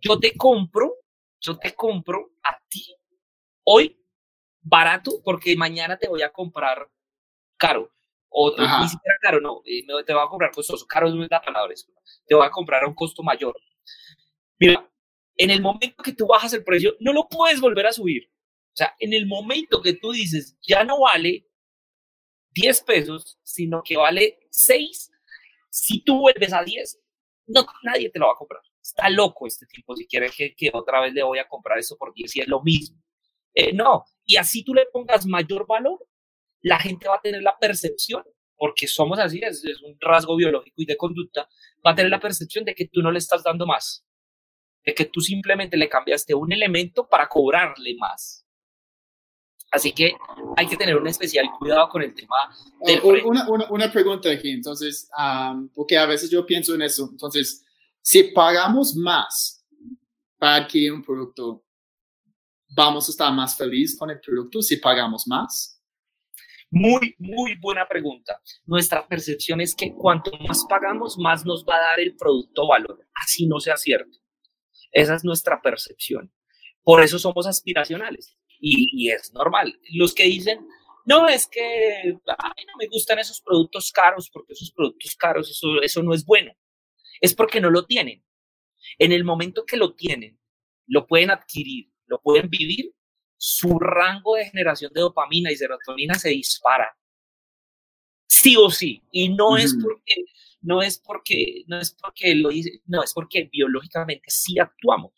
S3: yo te compro yo te compro a ti hoy barato porque mañana te voy a comprar caro. O ni siquiera caro, no, eh, te voy a comprar costoso. Caro no es la palabra, te voy a comprar a un costo mayor. Mira, en el momento que tú bajas el precio, no lo puedes volver a subir. O sea, en el momento que tú dices, ya no vale 10 pesos, sino que vale 6, si tú vuelves a 10, no, nadie te lo va a comprar. Está loco este tipo, si quiere que, que otra vez le voy a comprar eso por 10 y es lo mismo. Eh, no, y así tú le pongas mayor valor, la gente va a tener la percepción, porque somos así, es, un rasgo biológico y de conducta, va a tener la percepción de que tú no le estás dando más, de que tú simplemente le cambiaste un elemento para cobrarle más. Así que hay que tener un especial cuidado con el tema
S1: del una, una, pregunta aquí, entonces, porque a veces yo pienso en eso. Entonces, si pagamos más para adquirir un producto, ¿vamos a estar más felices con el producto si pagamos más?
S3: Muy, muy buena pregunta. Nuestra percepción es que cuanto más pagamos, más nos va a dar el producto valor, así no sea cierto. Esa es nuestra percepción. Por eso somos aspiracionales y, es normal. Los que dicen, no, es que no me gustan esos productos caros porque esos productos caros, eso, eso no es bueno. Es porque no lo tienen. En el momento que lo tienen, lo pueden adquirir, lo pueden vivir, su rango de generación de dopamina y serotonina se dispara. Sí o sí. Y no es porque, no es porque, no es porque lo dice, no, es porque biológicamente sí actuamos.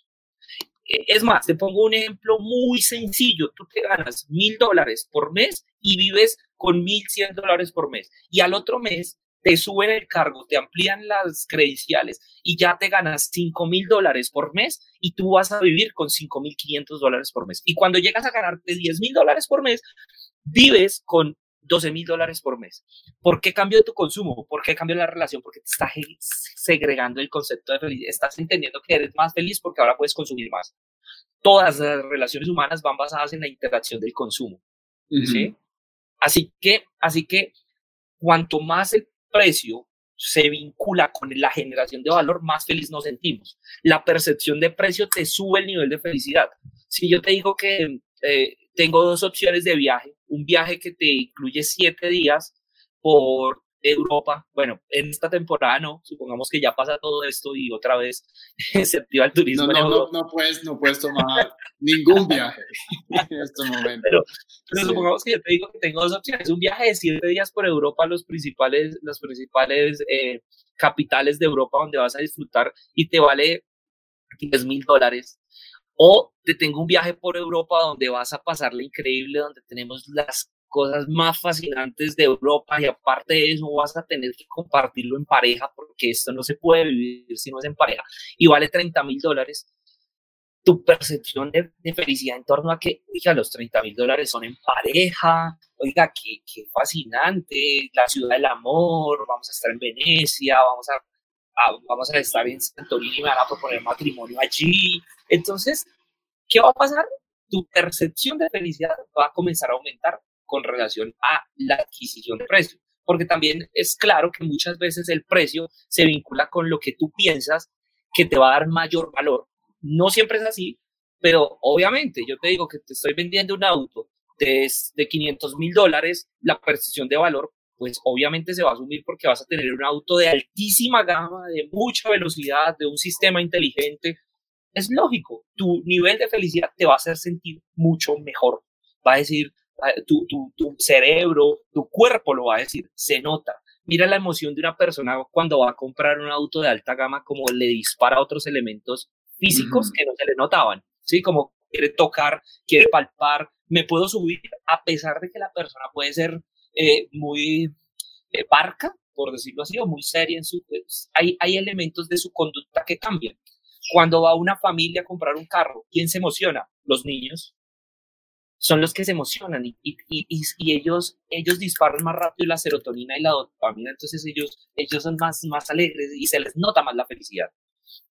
S3: Eh, es más, te pongo un ejemplo muy sencillo. Tú te ganas mil dólares por mes y vives con mil cien dólares por mes. Y al otro mes te suben el cargo, te amplían las credenciales y ya te ganas cinco mil dólares por mes y tú vas a vivir con cinco mil quinientos dólares por mes. Y cuando llegas a ganarte diez mil dólares por mes, vives con 12 mil dólares por mes. ¿Por qué cambió tu consumo? ¿Por qué cambió la relación? Porque te estás segregando el concepto de felicidad. Estás entendiendo que eres más feliz porque ahora puedes consumir más. Todas las relaciones humanas van basadas en la interacción del consumo. ¿sí? Así que, así que, cuanto más el precio se vincula con la generación de valor, más feliz nos sentimos. La percepción de precio te sube el nivel de felicidad. Si yo te digo que eh, tengo dos opciones de viaje. Un viaje que te incluye siete días por Europa. Bueno, en esta temporada no, supongamos que ya pasa todo esto y otra vez <laughs> se activa el turismo.
S1: No, no, no, puedes, no puedes tomar ningún viaje <laughs> en este momento.
S3: Pero, supongamos que yo te digo que tengo dos opciones. Un viaje de siete días por Europa a los principales, las principales eh, capitales de Europa donde vas a disfrutar y te vale 10 mil dólares o te tengo un viaje por Europa donde vas a pasarle increíble, donde tenemos las cosas más fascinantes de Europa y aparte de eso vas a tener que compartirlo en pareja porque esto no se puede vivir si no es en pareja y vale 30 mil dólares. Tu percepción de, felicidad en torno a que, oiga, los 30 mil dólares son en pareja, oiga, qué, qué fascinante, la ciudad del amor, vamos a estar en Venecia, vamos a vamos a estar en Santorini me van a proponer matrimonio allí. Entonces, ¿qué va a pasar? Tu percepción de felicidad va a comenzar a aumentar con relación a la adquisición de precio. Porque también es claro que muchas veces el precio se vincula con lo que tú piensas que te va a dar mayor valor. No siempre es así, pero obviamente yo te digo que te estoy vendiendo un auto de, de 500 mil dólares, la percepción de valor pues obviamente se va a asumir porque vas a tener un auto de altísima gama, de mucha velocidad, de un sistema inteligente. Es lógico, tu nivel de felicidad te va a hacer sentir mucho mejor. Va a decir, tu, tu, tu cerebro, tu cuerpo lo va a decir, se nota. Mira la emoción de una persona cuando va a comprar un auto de alta gama, como le dispara otros elementos físicos que no se le notaban, ¿sí? Como quiere tocar, quiere palpar, me puedo subir a pesar de que la persona puede ser eh, muy eh, barca, por decirlo así, o muy seria en su... Pues, hay, hay elementos de su conducta que cambian. Cuando va una familia a comprar un carro, ¿quién se emociona? Los niños. Son los que se emocionan y, y, y, ellos, ellos disparan más rápido la serotonina y la dopamina, entonces ellos, ellos son más, más alegres y se les nota más la felicidad.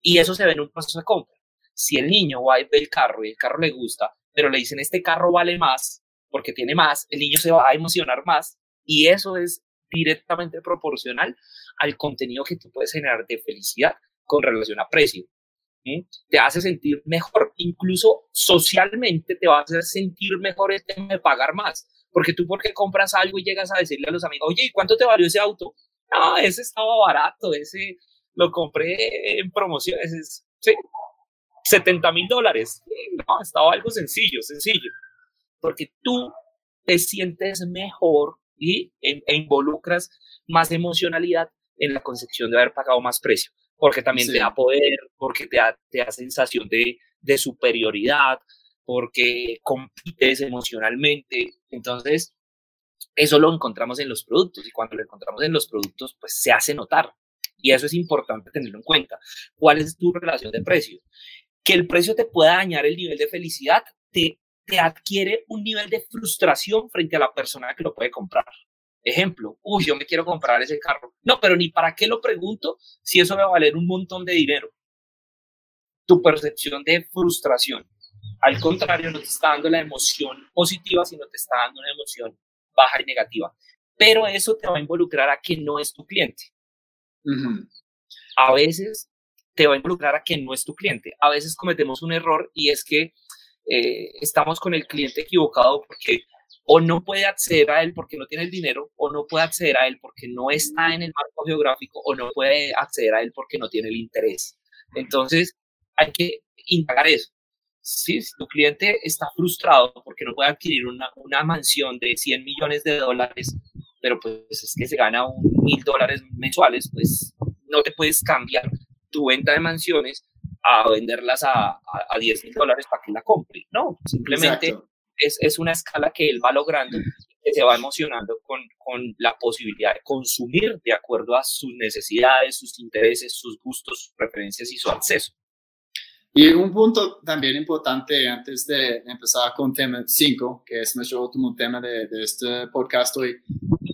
S3: Y eso se ve en un proceso de compra. Si el niño va a ver el carro y el carro le gusta, pero le dicen este carro vale más, porque tiene más, el niño se va a emocionar más y eso es directamente proporcional al contenido que tú puedes generar de felicidad con relación a precio. Te hace sentir mejor, incluso socialmente te va a sentir mejor el tema de pagar más, porque tú porque compras algo y llegas a decirle a los amigos, oye, ¿y cuánto te valió ese auto? No, ese estaba barato, ese lo compré en promoción, ese es, sí, 70 mil dólares. No, estaba algo sencillo, sencillo, porque tú te sientes mejor y e, involucras más emocionalidad en la concepción de haber pagado más precio porque también te da poder, porque te da, te da sensación de, de superioridad, porque compites emocionalmente. Entonces, eso lo encontramos en los productos y cuando lo encontramos en los productos, pues se hace notar. Y eso es importante tenerlo en cuenta. ¿Cuál es tu relación de precio? Que el precio te pueda dañar el nivel de felicidad, te, te adquiere un nivel de frustración frente a la persona que lo puede comprar. Ejemplo, uy, yo me quiero comprar ese carro. No, pero ni para qué lo pregunto si eso me va a valer un montón de dinero. Tu percepción de frustración. Al contrario, no te está dando la emoción positiva, sino te está dando una emoción baja y negativa. Pero eso te va a involucrar a que no es tu cliente. A veces te va a involucrar a que no es tu cliente. A veces cometemos un error y es que eh, estamos con el cliente equivocado porque o no puede acceder a él porque no tiene el dinero, o no puede acceder a él porque no está en el marco geográfico, o no puede acceder a él porque no tiene el interés. Entonces, hay que indagar eso. Si tu cliente está frustrado porque no puede adquirir una, mansión de 100 millones de dólares, pero pues es que se gana un mil dólares mensuales, pues no te puedes cambiar tu venta de mansiones a venderlas a, a, a 10 mil dólares para que la compre. No, simplemente es, es, una escala que él va logrando que se va emocionando con, con la posibilidad de consumir de acuerdo a sus necesidades, sus intereses, sus gustos, sus preferencias y su acceso.
S1: Y un punto también importante antes de empezar con tema 5, que es nuestro último tema de, de este podcast hoy,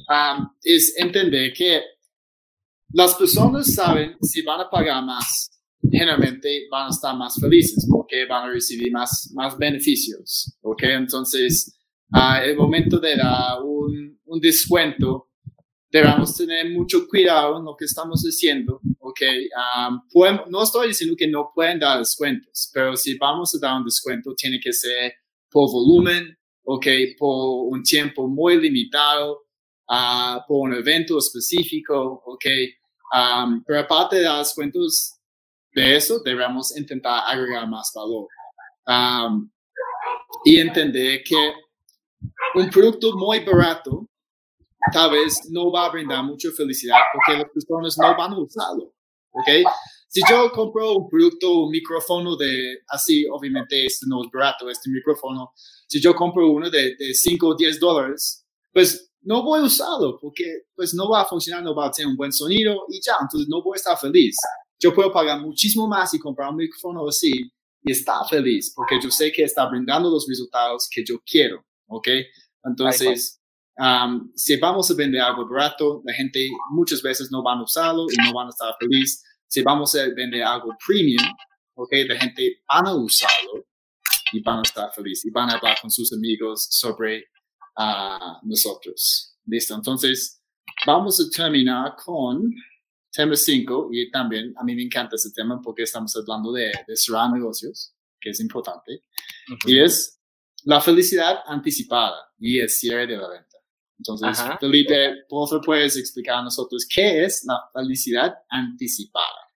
S1: um, es entender que las personas saben si van a pagar más generalmente van a estar más felices porque van a recibir más, más beneficios. ¿ok? Entonces, uh, el momento de dar un, un, descuento, debemos tener mucho cuidado en lo que estamos haciendo. ¿ok? no estoy diciendo que no pueden dar descuentos, pero si vamos a dar un descuento, tiene que ser por volumen, ¿ok? Por un tiempo muy limitado, uh, por un evento específico, ¿ok? Um, pero aparte de dar descuentos, de eso debemos intentar agregar más valor. y entender que un producto muy barato tal vez no va a brindar mucha felicidad porque las personas no van a usarlo. ¿ok? Si yo compro un producto, un micrófono de, así, obviamente este no es barato, este micrófono, si yo compro uno de, de 5 o 10 dólares, pues no voy a usarlo porque pues no va a funcionar, no va a tener un buen sonido y ya, entonces no voy a estar feliz yo puedo pagar muchísimo más y comprar un micrófono así y estar feliz porque yo sé que está brindando los resultados que yo quiero, ¿ok? Entonces, si vamos a vender algo barato, la gente muchas veces no van a usarlo y no van a estar feliz. Si vamos a vender algo premium, ¿ok? La gente van a usarlo y van a estar feliz y van a hablar con sus amigos sobre uh, nosotros. Listo, entonces vamos a terminar con tema 5, y también a mí me encanta ese tema porque estamos hablando de, de cerrar negocios, que es importante, y es la felicidad anticipada y el cierre de la venta. Entonces, Felipe, por favor, puedes explicar a nosotros qué es la felicidad anticipada.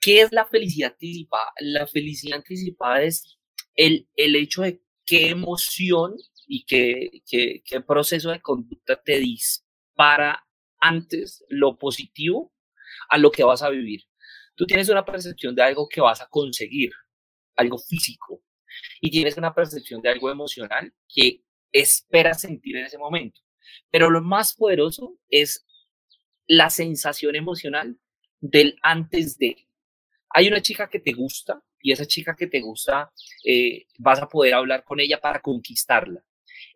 S3: ¿Qué es la felicidad anticipada? La felicidad anticipada es el, el hecho de qué emoción y qué, qué, qué proceso de conducta te dispara antes lo positivo a lo que vas a vivir. Tú tienes una percepción de algo que vas a conseguir, algo físico, y tienes una percepción de algo emocional que esperas sentir en ese momento. Pero lo más poderoso es la sensación emocional del antes de. Hay una chica que te gusta y esa chica que te gusta eh, vas a poder hablar con ella para conquistarla.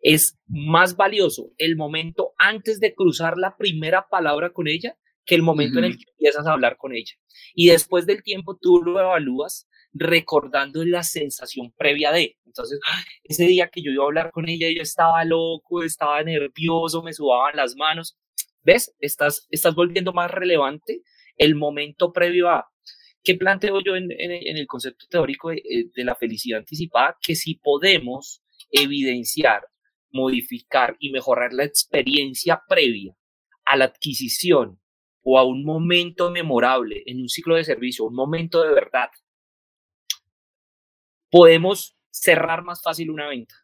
S3: Es más valioso el momento antes de cruzar la primera palabra con ella que el momento en el que empiezas a hablar con ella. Y después del tiempo tú lo evalúas recordando la sensación previa de. Entonces, ese día que yo iba a hablar con ella, yo estaba loco, estaba nervioso, me subaban las manos. ¿Ves? Estás, estás volviendo más relevante el momento previo a. ¿Qué planteo yo en, el concepto teórico de, eh, de la felicidad anticipada? Que si podemos evidenciar, modificar y mejorar la experiencia previa a la adquisición o a un momento memorable en un ciclo de servicio, un momento de verdad, podemos cerrar más fácil una venta,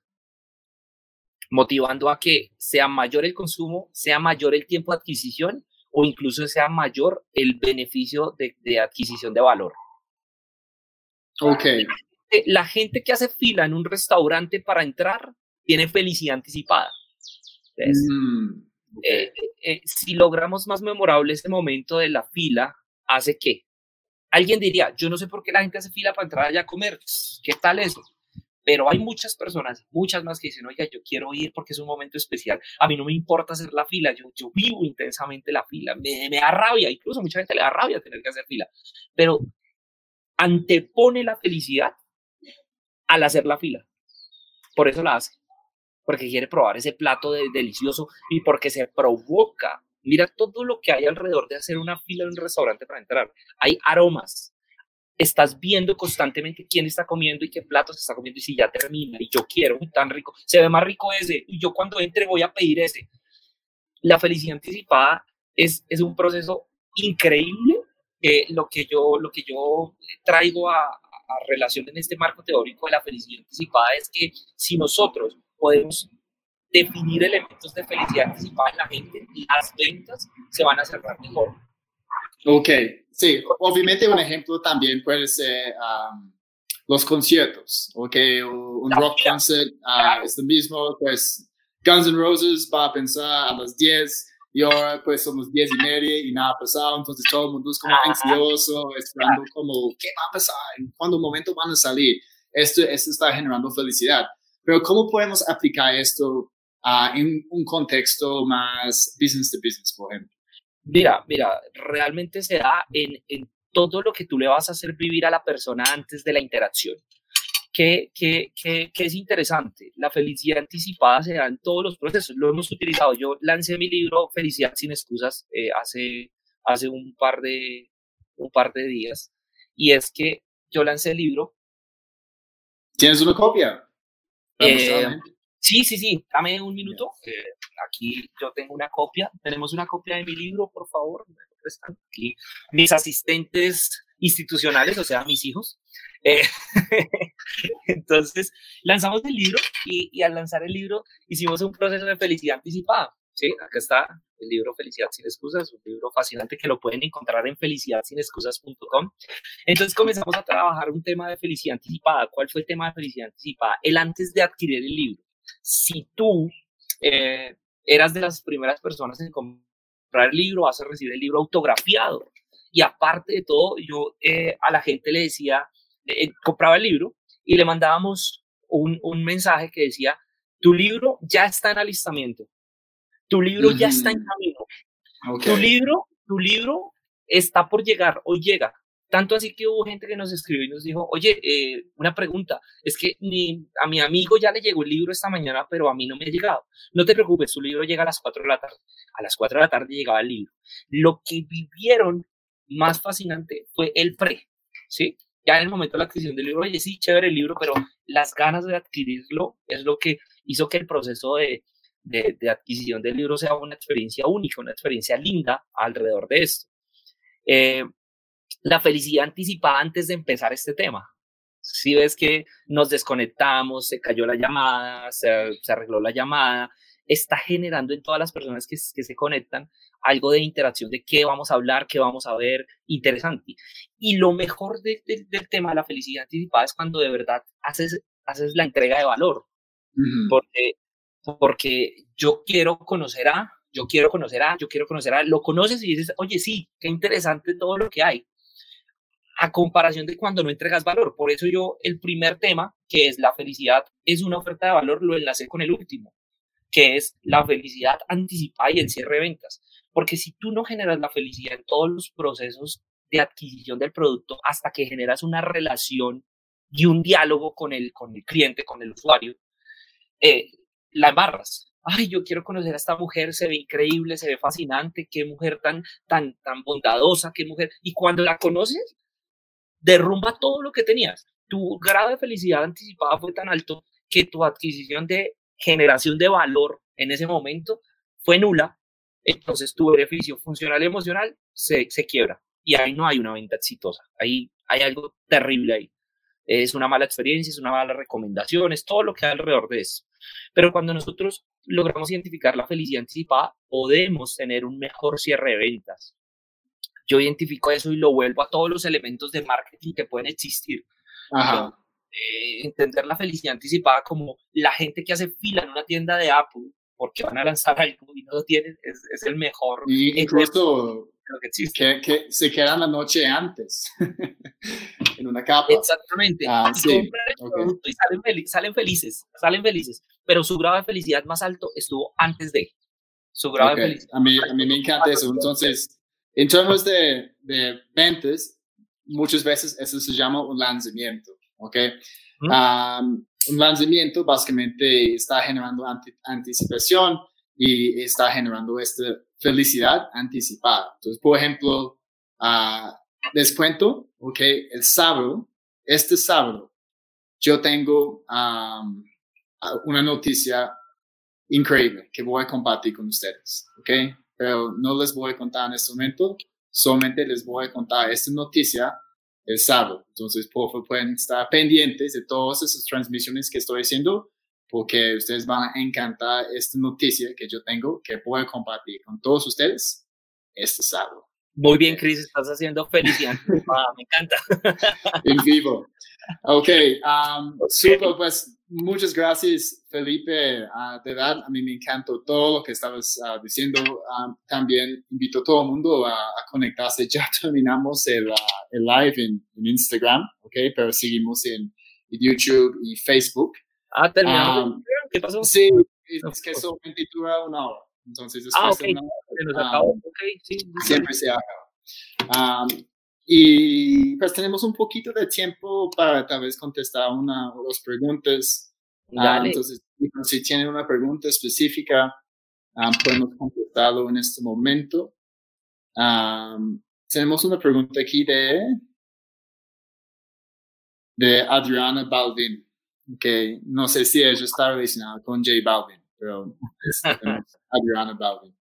S3: motivando a que sea mayor el consumo, sea mayor el tiempo de adquisición o incluso sea mayor el beneficio de, adquisición de valor.
S1: Ok.
S3: La gente que hace fila en un restaurante para entrar tiene felicidad anticipada. Mm, eh, eh, si logramos más memorable ese momento de la fila, hace que alguien diría, yo no sé por qué la gente hace fila para entrar allá a comer, ¿qué tal eso? Pero hay muchas personas, muchas más que dicen, oiga, yo quiero ir porque es un momento especial. A mí no me importa hacer la fila, yo, yo vivo intensamente la fila, me, me da rabia, incluso mucha gente le da rabia tener que hacer fila, pero antepone la felicidad al hacer la fila. Por eso la hace, porque quiere probar ese plato delicioso y porque se provoca. Mira todo lo que hay alrededor de hacer una fila en un restaurante para entrar. Hay aromas, estás viendo constantemente quién está comiendo y qué plato se está comiendo y si ya termina y yo quiero, tan rico, se ve más rico ese y yo cuando entre voy a pedir ese. La felicidad anticipada es, es un proceso increíble que lo que yo, lo que yo traigo a, a relación en este marco teórico de la felicidad anticipada es que si nosotros podemos definir elementos de felicidad anticipada en la gente, las ventas se van a cerrar mejor.
S1: Ok, sí, obviamente un ejemplo también puede ser um, los conciertos, ok, un rock concert uh, es lo mismo, pues Guns N' Roses va a pensar a las 10 y ahora pues son las 10 y media y nada ha pasado, entonces todo el mundo es como ansioso, esperando como, ¿qué va a pasar? ¿En cuándo momento van a salir? Esto, esto está generando felicidad. Pero ¿cómo podemos aplicar esto uh, en un contexto más business to business, por ejemplo?
S3: Mira, mira, realmente se da en, en todo lo que tú le vas a hacer vivir a la persona antes de la interacción. Que, que, que, que, es interesante. La felicidad anticipada se da en todos los procesos. Lo hemos utilizado. Yo lancé mi libro Felicidad sin excusas eh, hace, hace un, par de, un par de días. Y es que yo lancé el libro.
S1: ¿Tienes una copia?
S3: Eh, Sí, sí, sí, dame un minuto. aquí yo tengo una copia. Tenemos una copia de mi libro, por favor. Aquí mis asistentes institucionales, o sea, mis hijos. Eh, <laughs> entonces, lanzamos el libro y, y, al lanzar el libro hicimos un proceso de felicidad anticipada. Sí, acá está el libro Felicidad sin excusas, un libro fascinante que lo pueden encontrar en felicidadsинexcusas.com. Entonces comenzamos a trabajar un tema de felicidad anticipada. ¿Cuál fue el tema de felicidad anticipada? El antes de adquirir el libro si tú eh, eras de las primeras personas en comprar el libro, vas a recibir el libro autografiado. Y aparte de todo, yo eh, a la gente le decía, eh, compraba el libro y le mandábamos un, un, mensaje que decía, tu libro ya está en alistamiento, tu libro ya está en camino, tu libro, tu libro está por llegar, hoy llega, tanto así que hubo gente que nos escribió y nos dijo, oye, eh, una pregunta, es que a mi amigo ya le llegó el libro esta mañana, pero a mí no me ha llegado. No te preocupes, su libro llega a las 4 de la tarde. A las 4 de la tarde llegaba el libro. Lo que vivieron más fascinante fue el pre, ¿sí? Ya en el momento de la adquisición del libro, oye, sí, chévere el libro, pero las ganas de adquirirlo es lo que hizo que el proceso de, de, de adquisición del libro sea una experiencia única, una experiencia linda alrededor de esto. Eh, la felicidad anticipada antes de empezar este tema. Si ves que nos desconectamos, se cayó la llamada, se, arregló la llamada, está generando en todas las personas que, que, se conectan algo de interacción de qué vamos a hablar, qué vamos a ver, interesante. Y lo mejor del tema de la felicidad anticipada es cuando de verdad haces, haces la entrega de valor. porque, porque yo quiero conocer a, yo quiero conocer a, yo quiero conocer a, lo conoces y dices, oye, sí, qué interesante todo lo que hay a comparación de cuando no entregas valor. Por eso yo el primer tema, que es la felicidad, es una oferta de valor, lo enlacé con el último, que es la felicidad anticipada y el cierre de ventas. Porque si tú no generas la felicidad en todos los procesos de adquisición del producto hasta que generas una relación y un diálogo con el, con el cliente, con el usuario, eh, la embarras. Ay, yo quiero conocer a esta mujer, se ve increíble, se ve fascinante, qué mujer tan, tan, tan bondadosa, qué mujer. Y cuando la conoces, derrumba todo lo que tenías. Tu grado de felicidad anticipada fue tan alto que tu adquisición de generación de valor en ese momento fue nula, entonces tu beneficio funcional y emocional se, se quiebra y ahí no hay una venta exitosa, ahí hay algo terrible ahí. Es una mala experiencia, es una mala recomendación, es todo lo que hay alrededor de eso. Pero cuando nosotros logramos identificar la felicidad anticipada, podemos tener un mejor cierre de ventas. Yo identifico eso y lo vuelvo a todos los elementos de marketing que pueden existir. Ajá. Eh, entender la felicidad anticipada como la gente que hace fila en una tienda de Apple porque van a lanzar <laughs> algo y no lo tienen, es, el mejor.
S1: Y incluso que, que, se quedan la noche antes <laughs> en una capa.
S3: Exactamente. Ah, y salen, salen, felices, salen felices, pero su grado de felicidad más alto estuvo antes de. Su grado de felicidad.
S1: A mí, a mí me encanta eso. Entonces, en términos de, de ventas, muchas veces eso se llama un lanzamiento. ¿ok? Un lanzamiento básicamente está generando anticipación y está generando esta felicidad anticipada. Entonces, por ejemplo, uh, les cuento, ok, el sábado, este sábado, yo tengo una noticia increíble que voy a compartir con ustedes, ok, pero no les voy a contar en este momento, solamente les voy a contar esta noticia el sábado. Entonces, por favor, pueden estar pendientes de todas esas transmisiones que estoy haciendo porque ustedes van a encantar esta noticia que yo tengo que voy compartir con todos ustedes este sábado.
S3: Muy bien, Chris, estás haciendo felicidad. Ah, me encanta.
S1: en vivo. Ok, um, super, pues muchas gracias, Felipe. Uh, de verdad, a mí me encantó todo lo que estabas uh, diciendo. Um, también invito a todo el mundo a, conectarse. <laughs> Ya terminamos el, uh, el live en, en, Instagram, ok, pero seguimos en YouTube y Facebook.
S3: Ah, terminamos. Um, ¿Qué pasó?
S1: Sí, es que solamente dura una hora. Entonces,
S3: después ah, okay. se nos acabó. Okay, sí,
S1: siempre se acaba. Y pues tenemos un poquito de tiempo para tal vez contestar una o dos preguntas. entonces, si tienen una pregunta específica, podemos contestarlo en este momento. tenemos una pregunta aquí de, de Adriana Balvin que no sé si ella está relacionada con J Balvin, pero es <laughs> Adriana Balvin.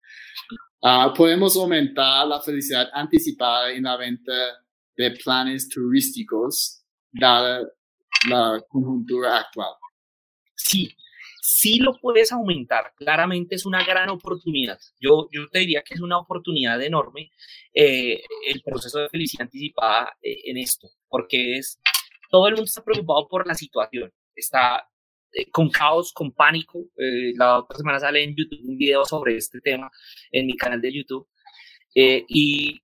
S1: Uh, podemos aumentar la felicidad anticipada en la venta de planes turísticos dada la conjuntura actual.
S3: Sí, sí lo puedes aumentar. Claramente es una gran oportunidad. Yo, yo te diría que es una oportunidad enorme eh, el proceso de felicidad anticipada eh, en esto, porque es todo el mundo está preocupado por la situación está con caos, con pánico. Eh, la otra semana sale en YouTube un video sobre este tema en mi canal de YouTube. Eh, y,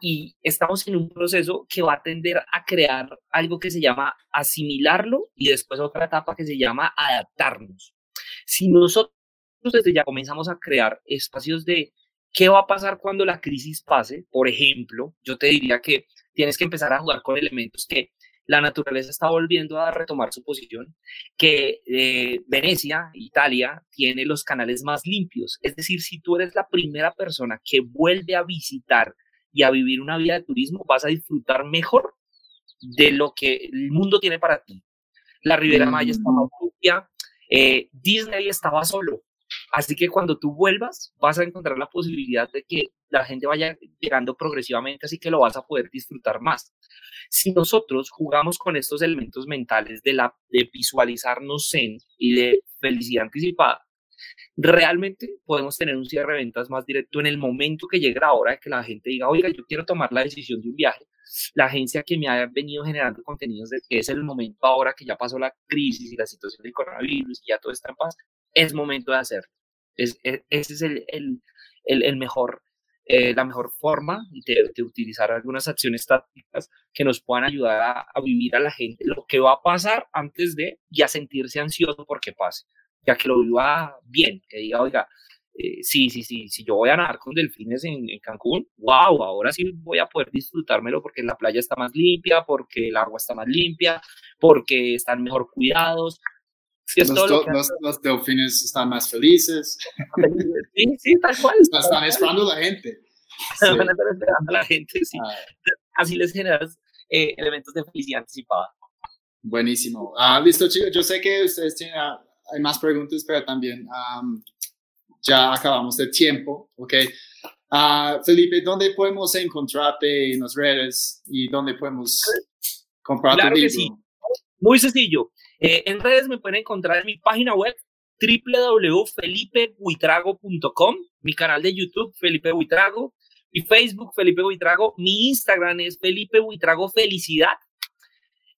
S3: y estamos en un proceso que va a tender a crear algo que se llama asimilarlo y después otra etapa que se llama adaptarnos. Si nosotros desde ya comenzamos a crear espacios de qué va a pasar cuando la crisis pase, por ejemplo, yo te diría que tienes que empezar a jugar con elementos que la naturaleza está volviendo a retomar su posición, que eh, Venecia, Italia, tiene los canales más limpios. Es decir, si tú eres la primera persona que vuelve a visitar y a vivir una vida de turismo, vas a disfrutar mejor de lo que el mundo tiene para ti. La Ribera Maya estaba mm. limpia, eh, Disney estaba solo. Así que cuando tú vuelvas, vas a encontrar la posibilidad de que la gente vaya llegando progresivamente, así que lo vas a poder disfrutar más. Si nosotros jugamos con estos elementos mentales de, la, de visualizarnos en y de felicidad anticipada, realmente podemos tener un cierre de ventas más directo en el momento que llegue la hora de que la gente diga, oiga, yo quiero tomar la decisión de un viaje. La agencia que me ha venido generando contenidos de que es el momento ahora que ya pasó la crisis y la situación del coronavirus y ya todo está en paz, es momento de hacerlo. Es, es, ese es el, el, el, mejor eh, la mejor forma de, utilizar algunas acciones tácticas que nos puedan ayudar a, vivir a la gente lo que va a pasar antes de ya sentirse ansioso porque pase, ya que lo viva bien, que diga, oiga, eh, sí, sí, sí, si yo voy a nadar con delfines en, Cancún, wow, ahora sí voy a poder disfrutármelo porque la playa está más limpia, porque el agua está más limpia, porque están mejor cuidados,
S1: los, delfines están más felices.
S3: Sí, sí, tal cual.
S1: Están esperando a la gente. <laughs>
S3: Están esperando a la gente, sí. Ah. Así les generas eh, elementos de felicidad anticipada.
S1: Buenísimo. Ah, listo, chicos. Yo sé que ustedes tienen, ah, hay más preguntas, pero también ya acabamos de tiempo, ¿ok? Uh, Felipe, ¿dónde podemos encontrarte en las redes y dónde podemos comprar
S3: claro
S1: tu
S3: libro? Que sí. Muy sencillo. Eh, en redes me pueden encontrar en mi página web www.felipebuitrago.com, mi canal de YouTube Felipe Buitrago, mi Facebook Felipe Buitrago, mi Instagram es Felipe Buitrago Felicidad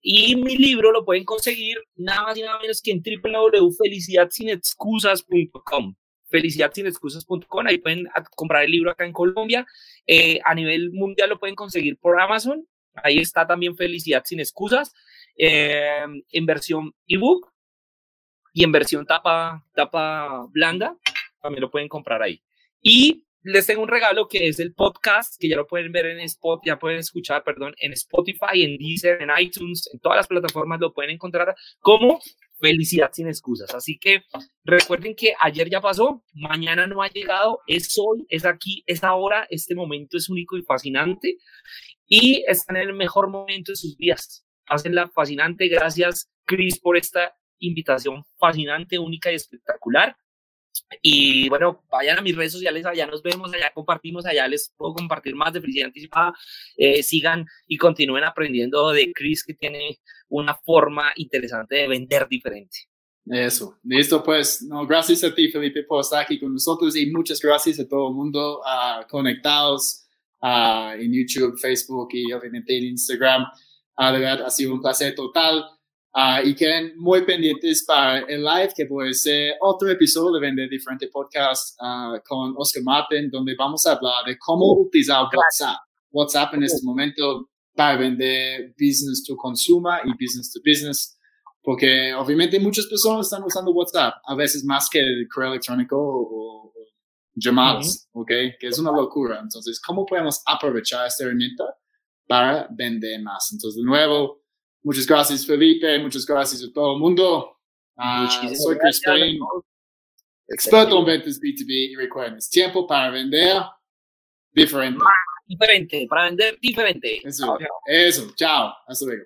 S3: y mi libro lo pueden conseguir nada más y nada menos que en www.felicidadsinexcusas.com felicidadsinexcusas.com, ahí pueden comprar el libro acá en Colombia. Eh, a nivel mundial lo pueden conseguir por Amazon, ahí está también Felicidad sin excusas, eh, en versión ebook y en versión tapa, tapa blanda, también lo pueden comprar ahí. Y les tengo un regalo que es el podcast, que ya lo pueden ver en Spotify, ya pueden escuchar, perdón, en Spotify, en Deezer, en iTunes, en todas las plataformas lo pueden encontrar como Felicidad sin excusas. Así que recuerden que ayer ya pasó, mañana no ha llegado, es hoy, es aquí, es ahora, este momento es único y fascinante y están en el mejor momento de sus vidas. Hacenla fascinante. Gracias, Chris, por esta invitación fascinante, única y espectacular. Y bueno, vayan a mis redes sociales, allá nos vemos, allá compartimos, allá les puedo compartir más de felicidad anticipada. Eh, sigan y continúen aprendiendo de Chris, que tiene una forma interesante de vender diferente.
S1: Eso, listo pues. No, gracias a ti, Felipe, por estar aquí con nosotros y muchas gracias a todo el mundo uh, conectados uh, en YouTube, Facebook y obviamente en Instagram. Uh, de verdad, ha sido un placer total. Uh, y queden muy pendientes para el live, que puede ser otro episodio de Vender Diferente Podcast uh, con Oscar Martin, donde vamos a hablar de cómo utilizar WhatsApp. WhatsApp en este momento para vender business to consumer y business to business. Porque obviamente muchas personas están usando WhatsApp, a veces más que el correo electrónico o, llamadas, ¿ok? Que es una locura. Entonces, ¿cómo podemos aprovechar esta herramienta para vender más? Entonces, de nuevo, Muchas gracias, Felipe. Muchas gracias a todo el mundo. Uh, soy Chris Payne, experto en ventas B2B y recuerden, es tiempo para vender diferente.
S3: Diferente, para vender diferente.
S1: Eso, eso. Chao. Hasta luego.